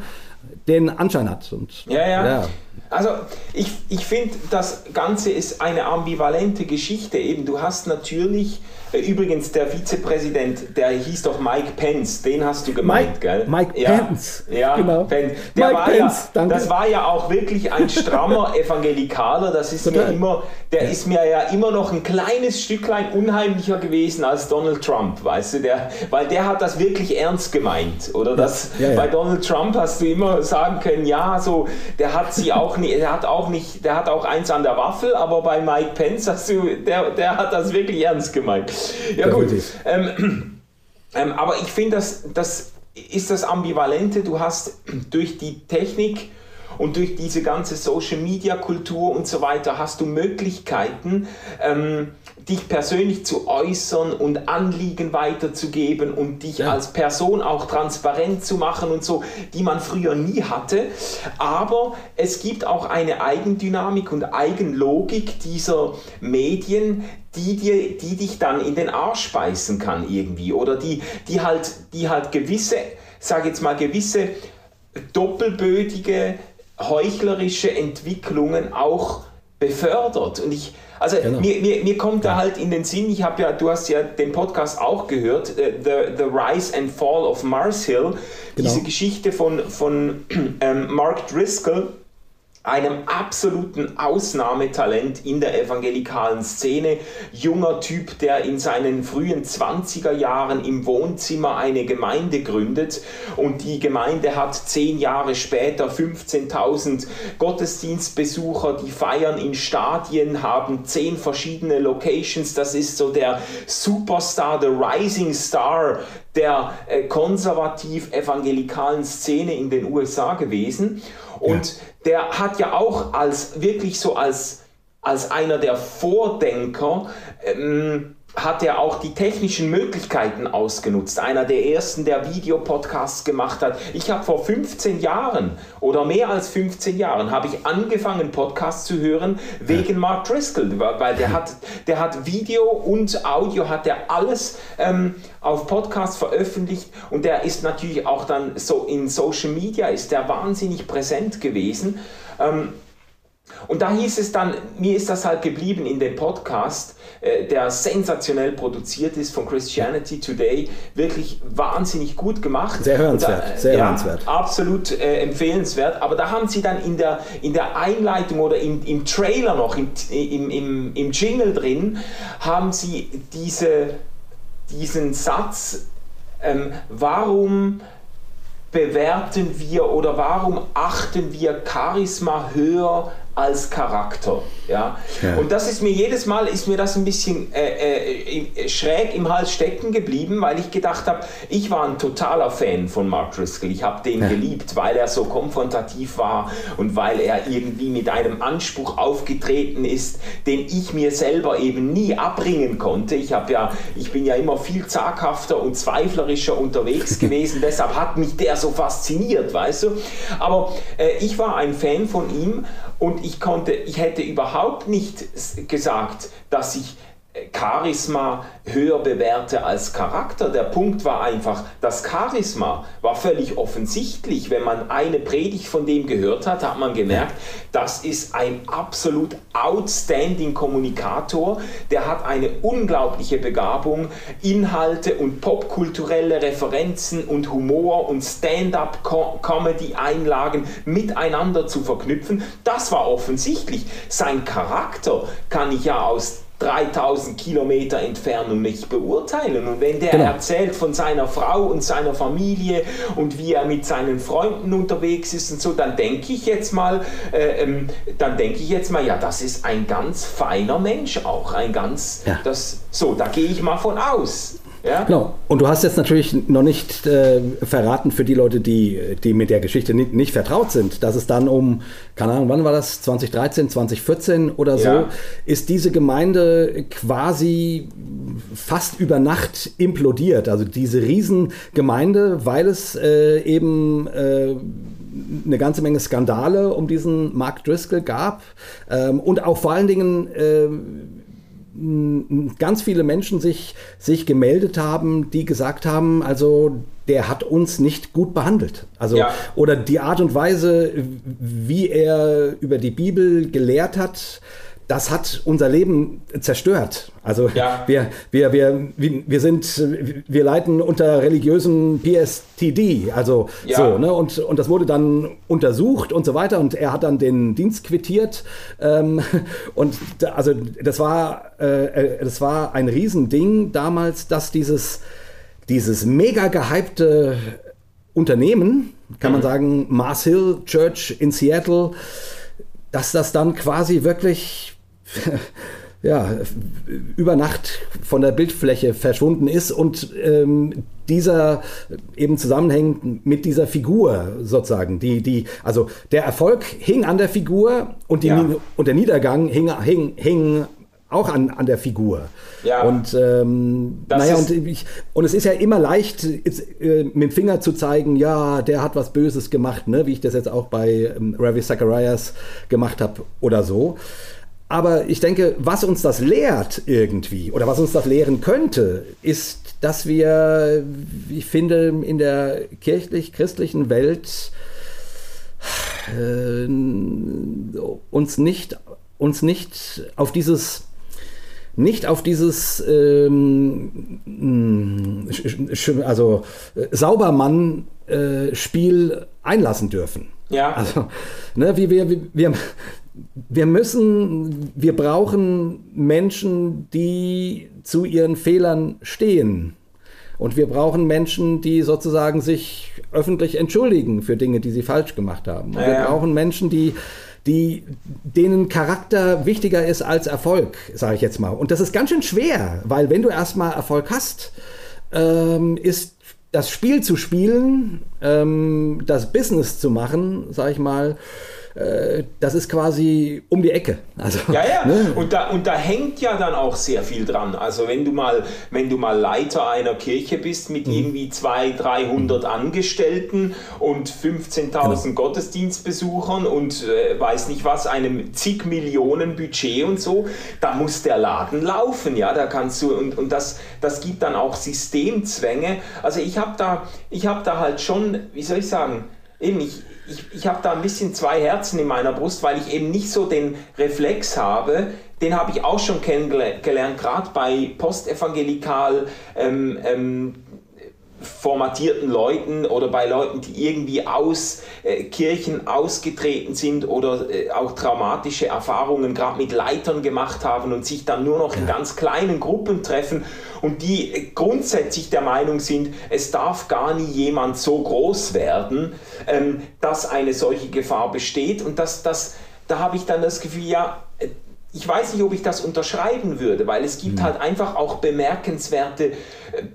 Speaker 3: den Anschein hat. Und,
Speaker 2: ja, ja. ja. Also ich, ich finde, das Ganze ist eine ambivalente Geschichte. Eben, du hast natürlich äh, übrigens, der Vizepräsident, der hieß doch Mike Pence, den hast du gemeint,
Speaker 3: Mike,
Speaker 2: gell?
Speaker 3: Mike
Speaker 2: ja,
Speaker 3: Pence.
Speaker 2: Ja,
Speaker 3: genau.
Speaker 2: Pence. Der
Speaker 3: Mike
Speaker 2: war
Speaker 3: Pence,
Speaker 2: ja,
Speaker 3: danke.
Speaker 2: Das war ja auch wirklich ein strammer Evangelikaler. Das ist
Speaker 3: Total.
Speaker 2: mir immer, der
Speaker 3: Ja.
Speaker 2: ist mir ja immer noch ein kleines Stücklein unheimlicher gewesen als Donald Trump, weißt du? Der, weil der hat das wirklich ernst gemeint, oder? Das,
Speaker 3: Ja, ja.
Speaker 2: Bei Donald Trump hast du immer sagen können, ja, so, der hat sie auch nicht, der hat auch nicht, der hat auch eins an der Waffel, aber bei Mike Pence hast du, der, der hat das wirklich ernst gemeint. Ja gut. Ähm, ähm, aber ich finde, das, das ist das Ambivalente. Du hast durch die Technik und durch diese ganze Social Media Kultur und so weiter hast du Möglichkeiten, ähm, dich persönlich zu äußern und Anliegen weiterzugeben und dich
Speaker 3: Ja.
Speaker 2: als Person auch transparent zu machen und so, die man früher nie hatte. Aber es gibt auch eine Eigendynamik und Eigenlogik dieser Medien, die, dir, die dich dann in den Arsch beißen kann irgendwie oder die, die, halt, die halt gewisse, sag jetzt mal, gewisse doppelbödige, heuchlerische Entwicklungen auch befördert. Und ich, also
Speaker 3: Genau.
Speaker 2: mir, mir, mir kommt da halt in den Sinn, ich habe ja, du hast ja den Podcast auch gehört, äh, The, The Rise and Fall of Mars Hill, diese
Speaker 3: Genau.
Speaker 2: Geschichte von, von ähm, Mark Driscoll, einem absoluten Ausnahmetalent in der evangelikalen Szene. Junger Typ, der in seinen frühen 20er Jahren im Wohnzimmer eine Gemeinde gründet und die Gemeinde hat zehn Jahre später 15.000 Gottesdienstbesucher, die feiern in Stadien, haben zehn verschiedene Locations. Das ist so der Superstar, der Rising Star der äh, konservativ-evangelikalen Szene in den USA gewesen. Und der hat ja auch als wirklich so als, als einer der Vordenker ähm, hat er auch die technischen Möglichkeiten ausgenutzt. Einer der ersten, der Videopodcasts gemacht hat. Ich habe vor 15 Jahren oder mehr als 15 Jahren habe ich angefangen Podcasts zu hören wegen Mark Driscoll, weil der hat, der hat Video und Audio hat er alles ähm, auf Podcasts veröffentlicht und der ist natürlich auch dann so in Social Media ist der wahnsinnig präsent gewesen. Ähm, und da hieß es dann, mir ist das halt geblieben in dem Podcast, äh, der sensationell produziert ist von Christianity Today, wirklich wahnsinnig gut gemacht.
Speaker 3: Sehr hörenswert,
Speaker 2: da, äh,
Speaker 3: sehr
Speaker 2: ja,
Speaker 3: hörenswert.
Speaker 2: Absolut äh, empfehlenswert. Aber da haben sie dann in der, in der Einleitung oder im, im Trailer noch, im, im, im, im Jingle drin, haben sie diese, diesen Satz, ähm, warum bewerten wir oder warum achten wir Charisma höher als Charakter? Ja?
Speaker 3: Ja.
Speaker 2: Und das ist mir jedes Mal ist mir das ein bisschen äh, äh, schräg im Hals stecken geblieben, weil ich gedacht habe, ich war ein totaler Fan von Mark Driscoll. Ich habe den
Speaker 3: Ja.
Speaker 2: geliebt, weil er so konfrontativ war und weil er irgendwie mit einem Anspruch aufgetreten ist, den ich mir selber eben nie abbringen konnte. Ich ja, ich bin ja immer viel zaghafter und zweiflerischer unterwegs gewesen, deshalb hat mich der so fasziniert, weißt du? Aber äh, ich war ein Fan von ihm und ich konnte, ich hätte überhaupt nicht gesagt, dass ich Charisma höher bewerte als Charakter. Der Punkt war einfach, das Charisma war völlig offensichtlich. Wenn man eine Predigt von dem gehört hat, hat man gemerkt, das ist ein absolut outstanding Kommunikator. Der hat eine unglaubliche Begabung, Inhalte und popkulturelle Referenzen und Humor und Stand-up-Comedy-Einlagen miteinander zu verknüpfen. Das war offensichtlich. Sein Charakter kann ich ja aus 3000 Kilometer Entfernung nicht beurteilen. Und wenn der genau. erzählt von seiner Frau und seiner Familie und wie er mit seinen Freunden unterwegs ist und so, dann denke ich jetzt mal, äh, ähm, dann denke ich jetzt mal, ja, das ist ein ganz feiner Mensch auch, ein ganz, ja. das, so, da gehe ich mal von aus.
Speaker 3: Ja? Genau. Und du hast jetzt natürlich noch nicht äh, verraten für die Leute, die, die mit der Geschichte nicht, nicht, vertraut sind, dass es dann um, keine Ahnung, wann war das? 2013, 2014 oder so, ja. ist diese Gemeinde quasi fast über Nacht implodiert. Also diese Riesengemeinde, weil es äh, eben äh, eine ganze Menge Skandale um diesen Mark Driscoll gab ähm, und auch vor allen Dingen äh, ganz viele Menschen sich, sich gemeldet haben, die gesagt haben, also der hat uns nicht gut behandelt. Also, ja. oder die Art und Weise, wie er über die Bibel gelehrt hat, das hat unser Leben zerstört. Also ja. wir, wir, wir, wir sind, wir leiden unter religiösem PSTD, also ja. so, ne? Und, und das wurde dann untersucht und so weiter und er hat dann den Dienst quittiert. Ähm, und da, also das war, äh, das war ein Riesending damals, dass dieses, dieses mega gehypte Unternehmen, kann mhm. man sagen, Mars Hill Church in Seattle, dass das dann quasi wirklich ja, über Nacht von der Bildfläche verschwunden ist und ähm, dieser eben zusammenhängt mit dieser Figur sozusagen. Die, die, also der Erfolg hing an der Figur und, die, ja. und der Niedergang hing, hing, hing auch an, an der Figur. Ja. Und ähm, naja, und, ich, und es ist ja immer leicht, jetzt, äh, mit dem Finger zu zeigen, ja, der hat was Böses gemacht, ne? wie ich das jetzt auch bei ähm, Ravi Zacharias gemacht habe oder so. Aber ich denke, was uns das lehrt irgendwie oder was uns das lehren könnte, ist, dass wir, ich finde, in der kirchlich-christlichen Welt äh, uns nicht uns nicht auf dieses nicht auf dieses ähm, also Saubermann-Spiel einlassen dürfen. Ja. Also, ne, wie wir, wir, wir müssen, wir brauchen Menschen, die zu ihren Fehlern stehen. Und wir brauchen Menschen, die sozusagen sich öffentlich entschuldigen für Dinge, die sie falsch gemacht haben. Und ja, wir brauchen Menschen, die, die, denen Charakter wichtiger ist als Erfolg, sage ich jetzt mal. Und das ist ganz schön schwer, weil wenn du erstmal Erfolg hast, ähm, ist das Spiel zu spielen, ähm, das Business zu machen, sage ich mal, äh, das ist quasi um die Ecke.
Speaker 2: Also, ja, ja. Ne? Und, da, und da hängt ja dann auch sehr viel dran. Also wenn du mal, wenn du mal Leiter einer Kirche bist mit mhm. irgendwie 200, 300 mhm. Angestellten und 15.000 genau. Gottesdienstbesuchern und äh, weiß nicht was, einem zig Millionen Budget und so, da muss der Laden laufen. Ja, da kannst du, und, und das, das gibt dann auch Systemzwänge. Also ich habe da, hab da halt schon, wie soll ich sagen, eben ich, ich, ich habe da ein bisschen zwei Herzen in meiner Brust, weil ich eben nicht so den Reflex habe, den habe ich auch schon kennengelernt, gerade bei postevangelikal ähm, ähm, formatierten Leuten oder bei Leuten, die irgendwie aus äh, Kirchen ausgetreten sind oder äh, auch traumatische Erfahrungen gerade mit Leitern gemacht haben und sich dann nur noch in ganz kleinen Gruppen treffen und die äh, grundsätzlich der Meinung sind, es darf gar nie jemand so groß werden, ähm, dass eine solche Gefahr besteht und dass das da habe ich dann das Gefühl, ja, ich weiß nicht, ob ich das unterschreiben würde, weil es gibt mhm. halt einfach auch bemerkenswerte äh,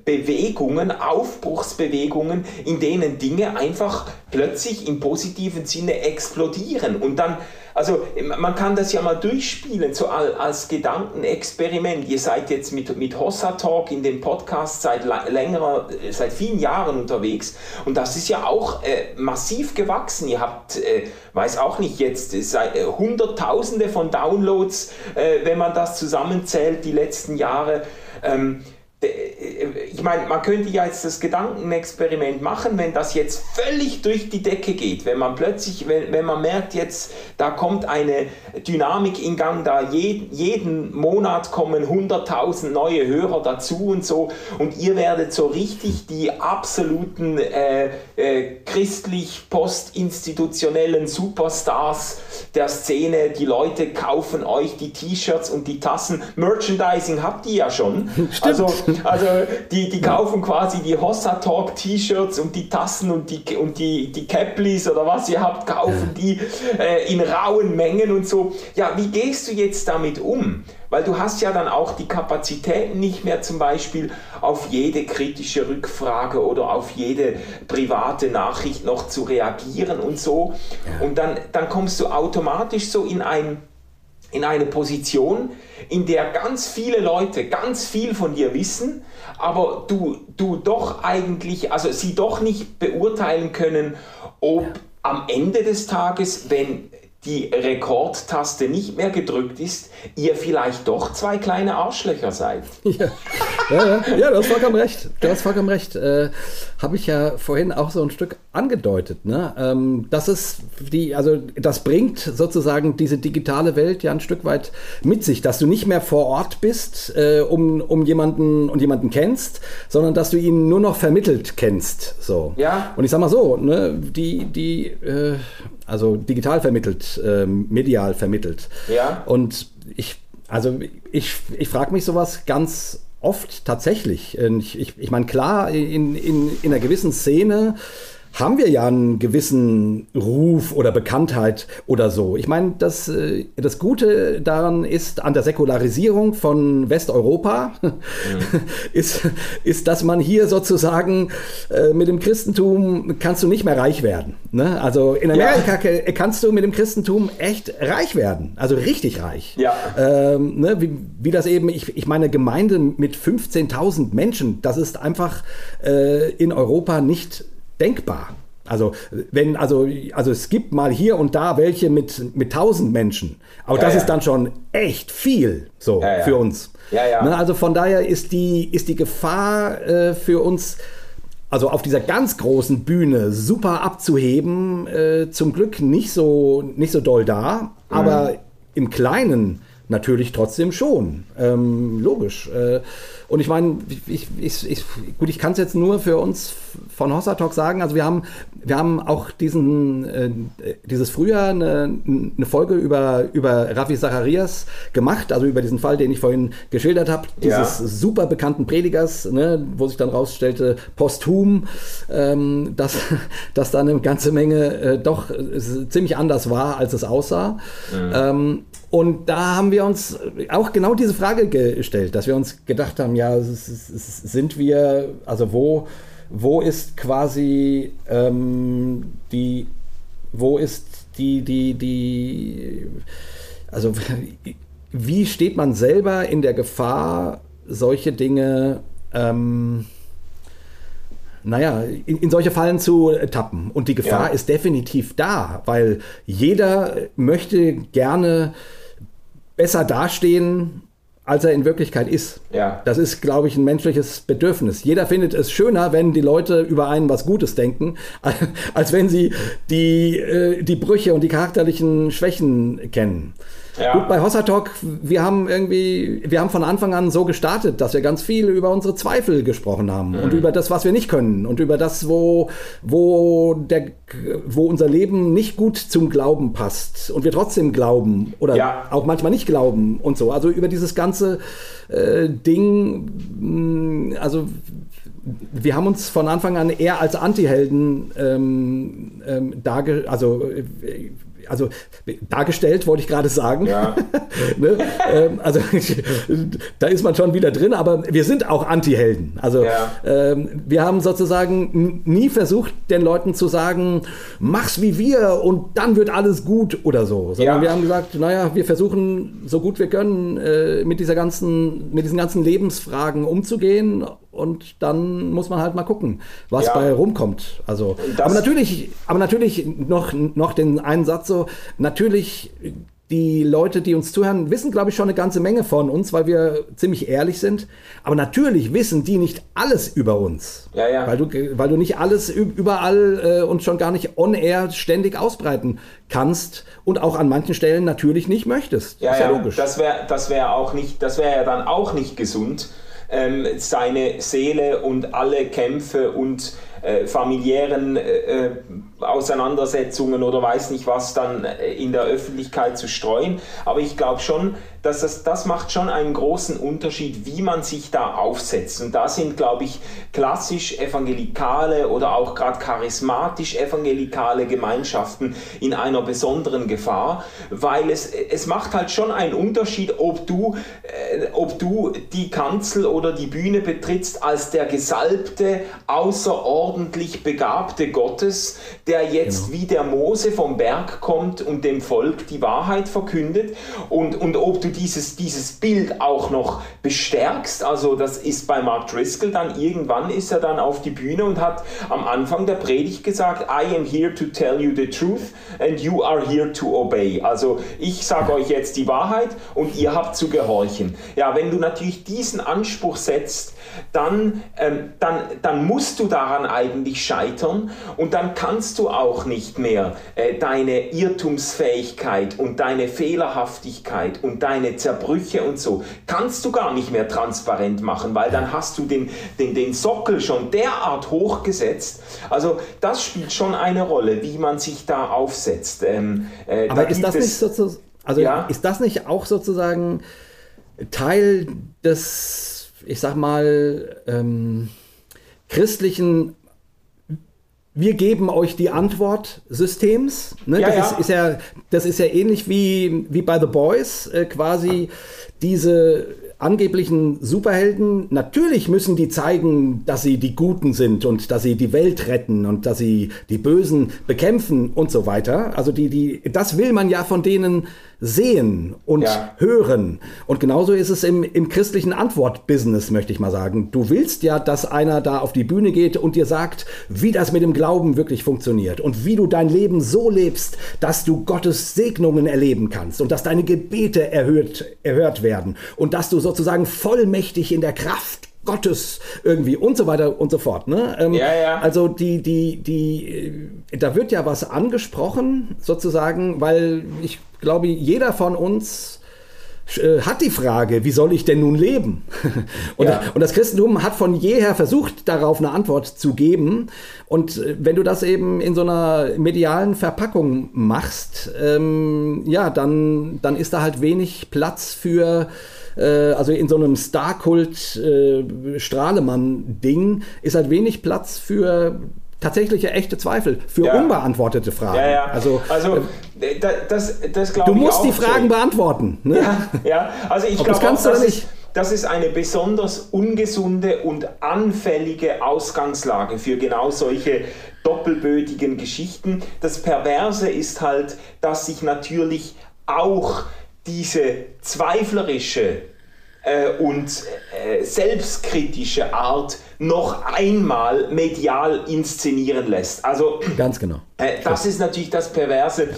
Speaker 2: Bewegungen, Aufbruchsbewegungen, in denen Dinge einfach plötzlich im positiven Sinne explodieren. Und dann also man kann das ja mal durchspielen, so als Gedankenexperiment. Ihr seid jetzt mit, mit Hossa Talk in dem Podcast seit längerer, seit vielen Jahren unterwegs und das ist ja auch äh, massiv gewachsen. Ihr habt, äh, weiß auch nicht jetzt, äh, Hunderttausende von Downloads, äh, wenn man das zusammenzählt, die letzten Jahre. Ähm, ich meine, man könnte ja jetzt das Gedankenexperiment machen, wenn das jetzt völlig durch die Decke geht, wenn man plötzlich, wenn, wenn man merkt jetzt, da kommt eine Dynamik in Gang, da je, jeden Monat kommen 100.000 neue Hörer dazu und so und ihr werdet so richtig die absoluten äh, äh, christlich-postinstitutionellen Superstars der Szene, die Leute kaufen euch die T-Shirts und die Tassen, Merchandising habt ihr ja schon.
Speaker 3: Stimmt. Also
Speaker 2: also die, die kaufen quasi die Hossa Talk T-Shirts und die Tassen und die, und die, die Caplis oder was ihr habt, kaufen die äh, in rauen Mengen und so. Ja, wie gehst du jetzt damit um? Weil du hast ja dann auch die Kapazitäten nicht mehr zum Beispiel auf jede kritische Rückfrage oder auf jede private Nachricht noch zu reagieren und so. Und dann, dann kommst du automatisch so in ein in eine Position, in der ganz viele Leute ganz viel von dir wissen, aber du, du doch eigentlich, also sie doch nicht beurteilen können, ob am Ende des Tages, wenn die Rekordtaste nicht mehr gedrückt ist, ihr vielleicht doch zwei kleine Arschlöcher seid.
Speaker 3: Ja, ja, ja, ja du hast vollkommen recht. Du hast vollkommen recht. Äh, Habe ich ja vorhin auch so ein Stück angedeutet. Ne? Ähm, das ist die, also das bringt sozusagen diese digitale Welt ja ein Stück weit mit sich, dass du nicht mehr vor Ort bist, äh, um, um jemanden und jemanden kennst, sondern dass du ihn nur noch vermittelt kennst. So.
Speaker 2: Ja.
Speaker 3: Und ich sag mal so, ne, die, die äh, also digital vermittelt, äh, medial vermittelt.
Speaker 2: Ja.
Speaker 3: Und ich, also ich, ich frage mich sowas ganz oft tatsächlich. Ich, ich, ich meine, klar, in, in, in einer gewissen Szene haben wir ja einen gewissen Ruf oder Bekanntheit oder so. Ich meine, das, äh, das Gute daran ist, an der Säkularisierung von Westeuropa, mhm. ist, ist, dass man hier sozusagen äh, mit dem Christentum kannst du nicht mehr reich werden. Ne? Also in Amerika ja. kannst du mit dem Christentum echt reich werden, also richtig reich.
Speaker 2: Ja.
Speaker 3: Ähm, ne? wie, wie, das eben, ich, ich meine, Gemeinde mit 15.000 Menschen, das ist einfach äh, in Europa nicht denkbar. Also, wenn, also, also es gibt mal hier und da welche mit, mit 1000 Menschen. Aber ja, das ja. ist dann schon echt viel so ja, für uns. Ne, also von daher ist die, ist die Gefahr äh, für uns, also auf dieser ganz großen Bühne super abzuheben, äh, zum Glück nicht so, nicht so doll da. Mhm. Aber im Kleinen natürlich trotzdem schon. Ähm, logisch. Äh, und ich meine, ich, ich, ich, gut, ich kann es jetzt nur für uns von Hossa Talk sagen. Also wir haben, wir haben auch diesen, äh, dieses Frühjahr eine, eine, Folge über, über Rafi Zacharias gemacht, also über diesen Fall, den ich vorhin geschildert habe, dieses ja. super bekannten Predigers, ne, wo sich dann rausstellte, posthum, ähm, dass, dass da eine ganze Menge äh, doch äh, ziemlich anders war, als es aussah. Mhm. Ähm, und da haben wir uns auch genau diese Frage gestellt, dass wir uns gedacht haben, ja, sind wir, also wo, wo ist quasi ähm, die, wo ist die, die, die, also wie steht man selber in der Gefahr, solche Dinge, ähm, naja, in, in, solche Fallen zu tappen. Und die Gefahr ja. ist definitiv da, weil jeder möchte gerne besser dastehen, als er in Wirklichkeit ist.
Speaker 2: Ja.
Speaker 3: Das ist, glaube ich, ein menschliches Bedürfnis. Jeder findet es schöner, wenn die Leute über einen was Gutes denken, als wenn sie die, äh, die Brüche und die charakterlichen Schwächen kennen. Ja. Gut, bei Hossa Talk, wir haben irgendwie, wir haben von Anfang an so gestartet, dass wir ganz viel über unsere Zweifel gesprochen haben mhm. und über das, was wir nicht können und über das, wo, wo, der, wo unser Leben nicht gut zum Glauben passt und wir trotzdem glauben oder ja. auch manchmal nicht glauben und so. Also über dieses ganze äh, Ding, mh, also wir haben uns von Anfang an eher als Antihelden ähm, ähm, darge also äh, also dargestellt, wollte ich gerade sagen. Ja. ne? ähm, also da ist man schon wieder drin, aber wir sind auch Anti-Helden. Also ja. ähm, wir haben sozusagen nie versucht, den Leuten zu sagen, mach's wie wir und dann wird alles gut oder so. Sondern ja. wir haben gesagt, naja, wir versuchen so gut wir können äh, mit dieser ganzen, mit diesen ganzen Lebensfragen umzugehen und dann muss man halt mal gucken, was ja. bei rumkommt. Also, aber natürlich, aber natürlich noch, noch den einen Satz so, natürlich die Leute, die uns zuhören, wissen, glaube ich, schon eine ganze Menge von uns, weil wir ziemlich ehrlich sind. Aber natürlich wissen die nicht alles über uns. Ja, ja. Weil du, weil du nicht alles überall äh, und schon gar nicht on air ständig ausbreiten kannst und auch an manchen Stellen natürlich nicht möchtest.
Speaker 2: Ja, ist ja, ja logisch. Das wäre das wär auch nicht, das wäre ja dann auch nicht gesund, ähm, seine Seele und alle Kämpfe und äh, familiären äh, äh, Auseinandersetzungen oder weiß nicht was dann äh, in der Öffentlichkeit zu streuen. Aber ich glaube schon, dass das, das macht schon einen großen Unterschied, wie man sich da aufsetzt. Und da sind, glaube ich, klassisch evangelikale oder auch gerade charismatisch evangelikale Gemeinschaften in einer besonderen Gefahr, weil es, es macht halt schon einen Unterschied, ob du, äh, ob du die Kanzel oder die Bühne betrittst als der gesalbte, außerordentlich begabte Gottes, der jetzt genau. wie der Mose vom Berg kommt und dem Volk die Wahrheit verkündet und, und ob du dieses, dieses Bild auch noch bestärkst. Also das ist bei Mark Driscoll dann irgendwann ist er dann auf die Bühne und hat am Anfang der Predigt gesagt, I am here to tell you the truth and you are here to obey. Also ich sage euch jetzt die Wahrheit und ihr habt zu gehorchen. Ja, wenn du natürlich diesen Anspruch setzt, dann, ähm, dann, dann musst du daran eigentlich scheitern und dann kannst du auch nicht mehr äh, deine Irrtumsfähigkeit und deine Fehlerhaftigkeit und deine Zerbrüche und so, kannst du gar nicht mehr transparent machen, weil dann hast du den, den, den Sockel schon derart hochgesetzt. Also das spielt schon eine Rolle, wie man sich da aufsetzt. Ähm,
Speaker 3: äh, Aber da ist das nicht sozusagen, also ja? ist das nicht auch sozusagen Teil des ich sag mal, ähm, christlichen wir geben euch die Antwort Systems. Ne? Ja, das, ja. Ist, ist, ja, das ist ja ähnlich wie, wie bei The Boys, äh, quasi diese angeblichen Superhelden, natürlich müssen die zeigen, dass sie die Guten sind und dass sie die Welt retten und dass sie die Bösen bekämpfen und so weiter. Also die, die, das will man ja von denen sehen und ja. hören. Und genauso ist es im, im christlichen Antwort-Business, möchte ich mal sagen. Du willst ja, dass einer da auf die Bühne geht und dir sagt, wie das mit dem Glauben wirklich funktioniert und wie du dein Leben so lebst, dass du Gottes Segnungen erleben kannst und dass deine Gebete erhört, erhört werden und dass du sozusagen vollmächtig in der Kraft Gottes irgendwie und so weiter und so fort. Ne? Ähm, ja, ja. Also die, die, die, äh, da wird ja was angesprochen, sozusagen, weil ich glaube, jeder von uns äh, hat die Frage, wie soll ich denn nun leben? und, ja. und, das Christentum hat von jeher versucht, darauf eine Antwort zu geben. Und äh, wenn du das eben in so einer medialen Verpackung machst, ähm, ja, dann, dann ist da halt wenig Platz für äh, also in so einem Starkult äh, ist halt wenig Platz für tatsächliche echte Zweifel, für ja. unbeantwortete Fragen. Ja, ja. Also, also äh, das, das glaube ich. Du musst die Fragen so. beantworten.
Speaker 2: Ne? Ja, ja, also ich glaube, das, das, ist, das ist eine besonders ungesunde und anfällige Ausgangslage für genau solche doppelbödigen Geschichten. Das Perverse ist halt, dass sich natürlich auch diese zweiflerische und äh, selbstkritische Art noch einmal medial inszenieren lässt. Also
Speaker 3: ganz genau.
Speaker 2: Äh, das ist natürlich das Perverse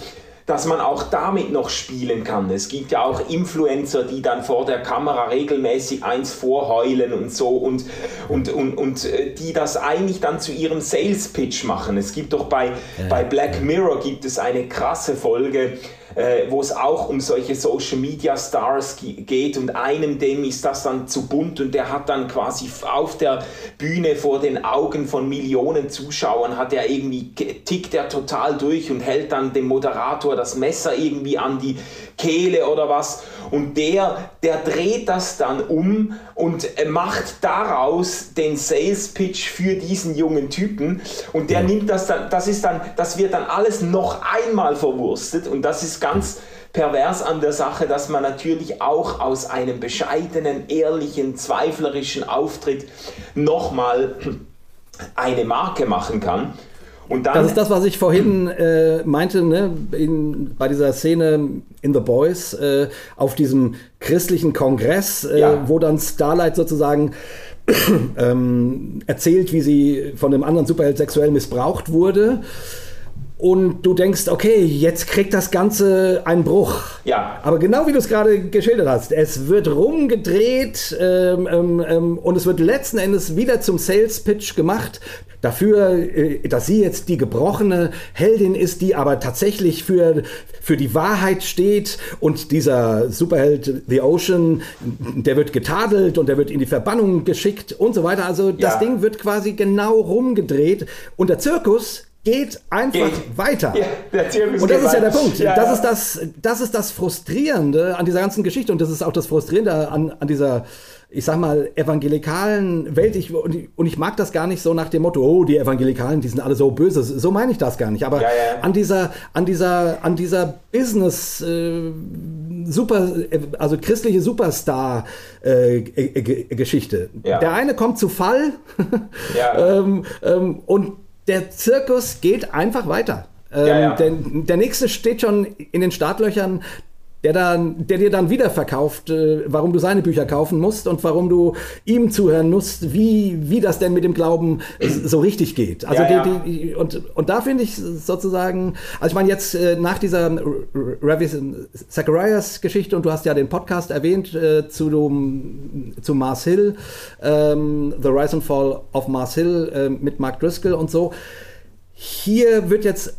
Speaker 2: dass man auch damit noch spielen kann. Es gibt ja auch Influencer, die dann vor der Kamera regelmäßig eins vorheulen und so und, und, und, und äh, die das eigentlich dann zu ihrem Sales Pitch machen. Es gibt doch bei, bei Black Mirror gibt es eine krasse Folge, äh, wo es auch um solche Social Media Stars geht und einem dem ist das dann zu bunt und der hat dann quasi auf der Bühne vor den Augen von Millionen Zuschauern hat er irgendwie tickt er total durch und hält dann dem Moderator das Messer irgendwie an die Kehle oder was. Und der, der dreht das dann um und macht daraus den Sales Pitch für diesen jungen Typen. Und der nimmt das dann, das ist dann, das wird dann alles noch einmal verwurstet. Und das ist ganz pervers an der Sache, dass man natürlich auch aus einem bescheidenen, ehrlichen, zweiflerischen Auftritt nochmal eine Marke machen kann.
Speaker 3: Und dann, das ist das, was ich vorhin äh, meinte, ne? in, bei dieser Szene in The Boys, äh, auf diesem christlichen Kongress, äh, ja. wo dann Starlight sozusagen ähm, erzählt, wie sie von einem anderen Superheld sexuell missbraucht wurde und du denkst, okay, jetzt kriegt das Ganze einen Bruch. Ja. Aber genau wie du es gerade geschildert hast, es wird rumgedreht ähm, ähm, ähm, und es wird letzten Endes wieder zum Sales Pitch gemacht. Dafür, äh, dass sie jetzt die gebrochene Heldin ist, die aber tatsächlich für, für die Wahrheit steht und dieser Superheld The Ocean, der wird getadelt und der wird in die Verbannung geschickt und so weiter. Also das ja. Ding wird quasi genau rumgedreht und der Zirkus geht einfach geht. weiter. Ja, und das ist ja der Punkt. Ja, das, Ist das, das ist das Frustrierende an dieser ganzen Geschichte und das ist auch das Frustrierende an, an dieser, ich sag mal, evangelikalen Welt. Ich, und, ich, und ich mag das gar nicht so nach dem Motto, oh, die Evangelikalen, die sind alle so böse. So meine ich das gar nicht. Aber ja, an dieser, an dieser, an dieser Business, äh, super, also christliche Superstar-Geschichte. Äh, Der eine kommt zu Fall ähm, ähm, und der Zirkus geht einfach weiter. Ähm, ja, ja. Der, der nächste steht schon in den Startlöchern, der, dann, der dir dann wieder verkauft, äh, warum du seine Bücher kaufen musst und warum du ihm zuhören musst, wie, wie das denn mit dem Glauben so richtig geht. Also ja, die, die, und, und da finde ich sozusagen, also ich meine jetzt äh, nach dieser Ravis Zacharias Geschichte und du hast ja den Podcast erwähnt äh, zu, zu Mars Hill, ähm, The Rise and Fall of Mars Hill äh, mit Mark Driscoll und so. Hier wird jetzt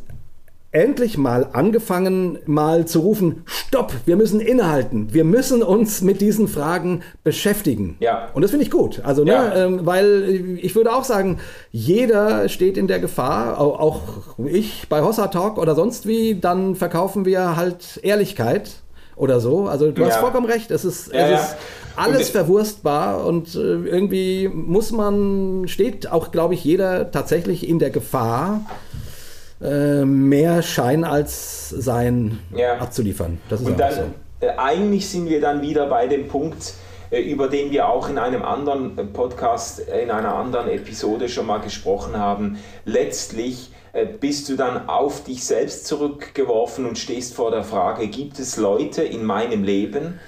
Speaker 3: endlich mal angefangen, mal zu rufen, stopp, wir müssen innehalten, wir müssen uns mit diesen Fragen beschäftigen. Ja. Und das finde ich gut. Also, ne, ja. ähm, weil ich würde auch sagen, jeder steht in der Gefahr, auch, ich bei Hossa Talk oder sonst wie, dann verkaufen wir halt Ehrlichkeit oder so. Also du ja. hast vollkommen recht, es ist, ja, es ist alles verwurstbar und äh, irgendwie muss man, steht auch, glaube ich, jeder tatsächlich in der Gefahr, äh, mehr Schein als Sein ja. abzuliefern.
Speaker 2: Das ist Und dann, so. Äh, eigentlich sind wir dann wieder bei dem Punkt, äh, über den wir auch in einem anderen Podcast, in einer anderen Episode schon mal gesprochen haben. Letztlich bist du dann auf dich selbst zurückgeworfen und stehst vor der Frage, gibt es Leute in meinem Leben,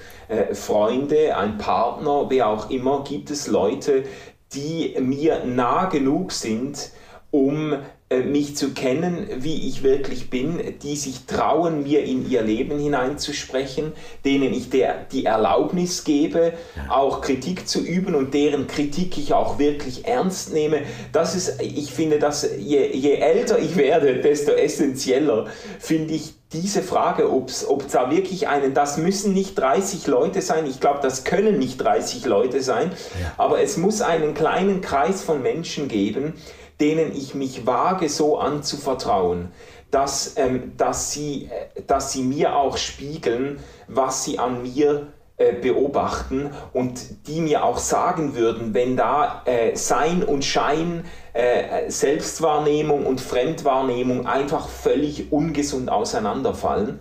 Speaker 2: Freunde, ein Partner, wer auch immer, gibt es Leute, die mir nah genug sind, um mich zu kennen, wie ich wirklich bin, die sich trauen, mir in ihr Leben hineinzusprechen, denen ich der, die Erlaubnis gebe, auch Kritik zu üben und deren Kritik ich auch wirklich ernst nehme. Das ist, ich finde, dass je, je älter ich werde, desto essentieller finde ich diese Frage, ob da wirklich einen, das müssen nicht 30 Leute sein, ich glaube, das können nicht 30 Leute sein, ja. aber es muss einen kleinen Kreis von Menschen geben, denen ich mich wage, so anzuvertrauen, dass, ähm, dass, sie, äh, dass sie mir auch spiegeln, was sie an mir äh, beobachten und die mir auch sagen würden, wenn da äh, Sein und Schein, äh, Selbstwahrnehmung und Fremdwahrnehmung einfach völlig ungesund auseinanderfallen.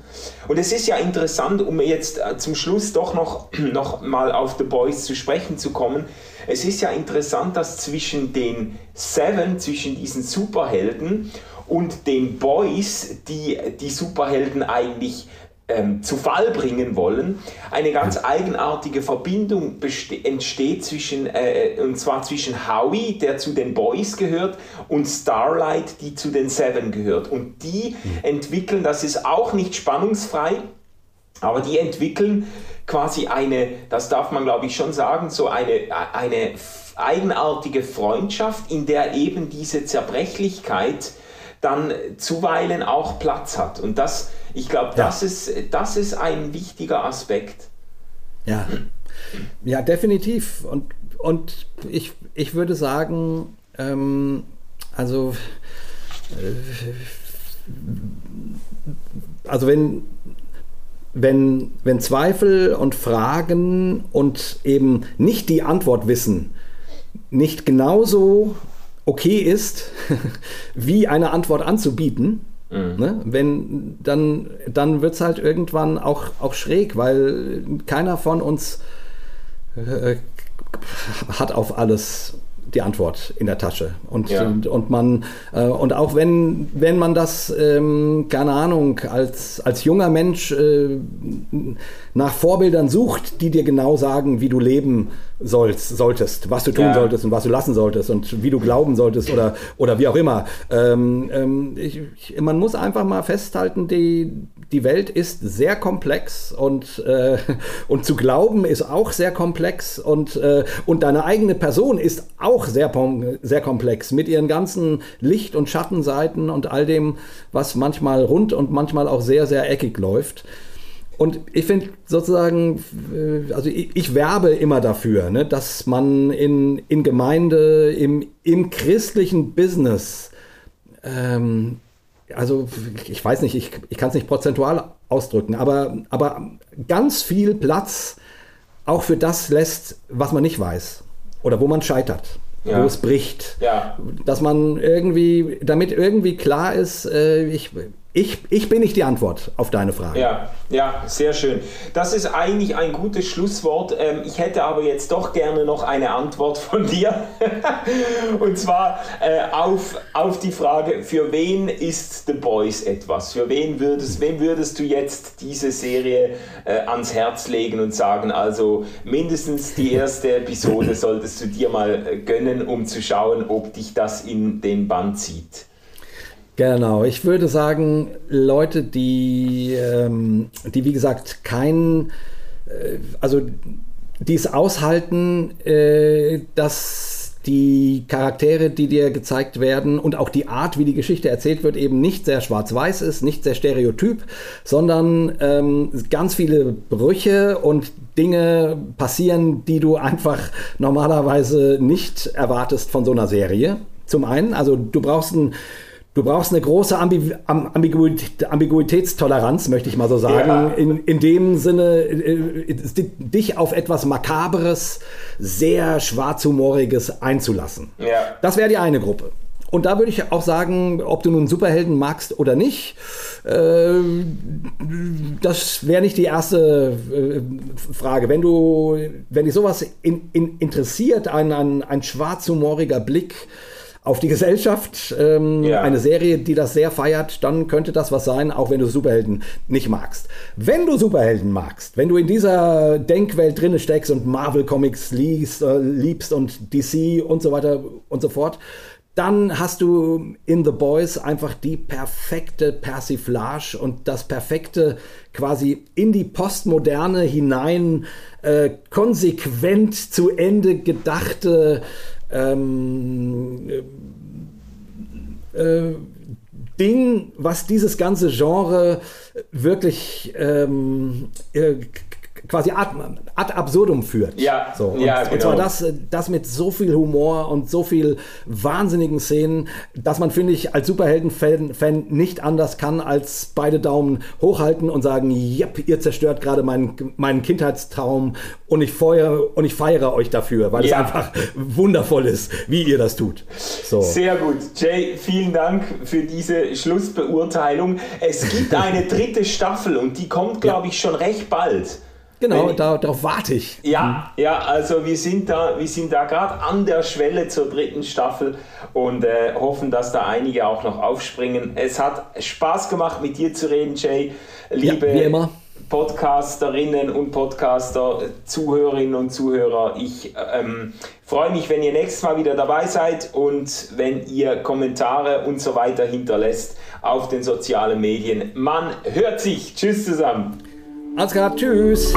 Speaker 2: Und es ist ja interessant, um jetzt zum Schluss doch noch, noch mal auf The Boys zu sprechen zu kommen, es ist ja interessant, dass zwischen den Seven, zwischen diesen Superhelden und den Boys, die die Superhelden eigentlich ähm, zu Fall bringen wollen, eine ganz eigenartige Verbindung entsteht zwischen, äh, und zwar zwischen Howie, der zu den Boys gehört, und Starlight, die zu den Seven gehört. Und die mhm. entwickeln, das ist auch nicht spannungsfrei, aber die entwickeln quasi eine, das darf man glaube ich schon sagen, so eine, eine eigenartige Freundschaft, in der eben diese Zerbrechlichkeit dann zuweilen auch Platz hat. Und das, ich glaube, das, ja. ist, das ist ein wichtiger Aspekt.
Speaker 3: Ja, ja definitiv. Und, und ich, ich würde sagen, ähm, also, äh, also wenn wenn, wenn Zweifel und Fragen und eben nicht die Antwort wissen, nicht genauso okay ist, wie eine Antwort anzubieten, mhm. ne? wenn, dann, dann wird es halt irgendwann auch, auch schräg, weil keiner von uns äh, hat auf alles die Antwort in der Tasche. Und, ja. und, und, man, äh, und auch wenn, wenn man das, ähm, keine Ahnung, als, als junger Mensch äh, nach Vorbildern sucht, die dir genau sagen, wie du leben sollst, solltest, was du tun ja. solltest und was du lassen solltest und wie du glauben solltest oder, oder wie auch immer. Ähm, ähm, ich, ich, man muss einfach mal festhalten, die, die Welt ist sehr komplex und, äh, und zu glauben ist auch sehr komplex und, äh, und deine eigene Person ist auch sehr, sehr komplex mit ihren ganzen Licht- und Schattenseiten und all dem, was manchmal rund und manchmal auch sehr, sehr eckig läuft. Und ich finde sozusagen, äh, also ich, ich, werbe immer dafür, ne, dass man in, in Gemeinde, im, im christlichen Business ähm, also ich weiß nicht, ich, ich kann es nicht prozentual ausdrücken, aber, aber ganz viel Platz auch für das lässt, was man nicht weiß oder wo man scheitert. Ja. wo es bricht. Ja. Dass man irgendwie, damit irgendwie klar ist, äh, ich, ich, ich bin nicht die Antwort auf deine Frage.
Speaker 2: Ja, ja, sehr schön. Das ist eigentlich ein gutes Schlusswort. Ähm, ich hätte aber jetzt doch gerne noch eine Antwort von dir. Und zwar äh, auf, auf die Frage, für wen ist The Boys etwas? Für wen würdest, wem würdest du jetzt diese Serie äh, ans Herz legen und sagen, also mindestens die erste Episode solltest du dir mal äh, gönnen, um zu schauen, ob dich das in den Band zieht?
Speaker 3: Genau, ich würde sagen, Leute, die, ähm, die wie gesagt kein, äh, also die es aushalten, äh, dass die Charaktere, die dir gezeigt werden und auch die Art, wie die Geschichte erzählt wird, eben nicht sehr schwarz-weiß ist, nicht sehr stereotyp, sondern ähm, ganz viele Brüche und Dinge passieren, die du einfach normalerweise nicht erwartest von so einer Serie. Zum einen, also du brauchst ein Du brauchst eine große Ambi Ambiguität, Ambiguitätstoleranz, möchte ich mal so sagen. Ja. In, in dem Sinne, äh, dich auf etwas Makaberes, sehr schwarzhumoriges einzulassen. Ja. Das wäre die eine Gruppe. Und da würde ich auch sagen, ob du nun Superhelden magst oder nicht, äh, das wäre nicht die erste äh, Frage. Wenn du, wenn dich sowas in, in interessiert, ein, ein, ein schwarzhumoriger Blick, auf die Gesellschaft, ähm, ja. eine Serie, die das sehr feiert, dann könnte das was sein, auch wenn du Superhelden nicht magst. Wenn du Superhelden magst, wenn du in dieser Denkwelt drinne steckst und Marvel Comics liest, äh, liebst und DC und so weiter und so fort, dann hast du in The Boys einfach die perfekte Persiflage und das perfekte quasi in die Postmoderne hinein äh, konsequent zu Ende gedachte ähm, äh, Ding, was dieses ganze Genre wirklich ähm, äh, quasi ad, ad absurdum führt.
Speaker 2: Ja,
Speaker 3: so, und,
Speaker 2: ja, genau.
Speaker 3: und zwar genau. das, das mit so viel Humor und so viel wahnsinnigen Szenen, dass man, finde ich, als Superhelden-Fan Fan nicht anders kann, als beide Daumen hochhalten und sagen, yep, ihr zerstört gerade meinen, meinen Kindheitstraum und ich, feuer, und ich feiere euch dafür, weil ja. es einfach wundervoll ist, wie ihr das tut.
Speaker 2: So. Sehr gut. Jay, vielen Dank für diese Schlussbeurteilung. Es gibt eine dritte Staffel und die kommt, glaube ich, schon recht bald.
Speaker 3: Genau, da, darauf warte ich.
Speaker 2: Ja, mhm. ja, also wir sind da, wir sind da gerade an der Schwelle zur dritten Staffel und äh, hoffen, dass da einige auch noch aufspringen. Es hat Spaß gemacht, mit dir zu reden, Jay. Liebe ja, Podcasterinnen und Podcaster, Zuhörerinnen und Zuhörer, ich ähm, freue mich, wenn ihr nächstes Mal wieder dabei seid und wenn ihr Kommentare und so weiter hinterlässt auf den sozialen Medien. Man hört sich. Tschüss zusammen.
Speaker 3: Alles klar, tschüss.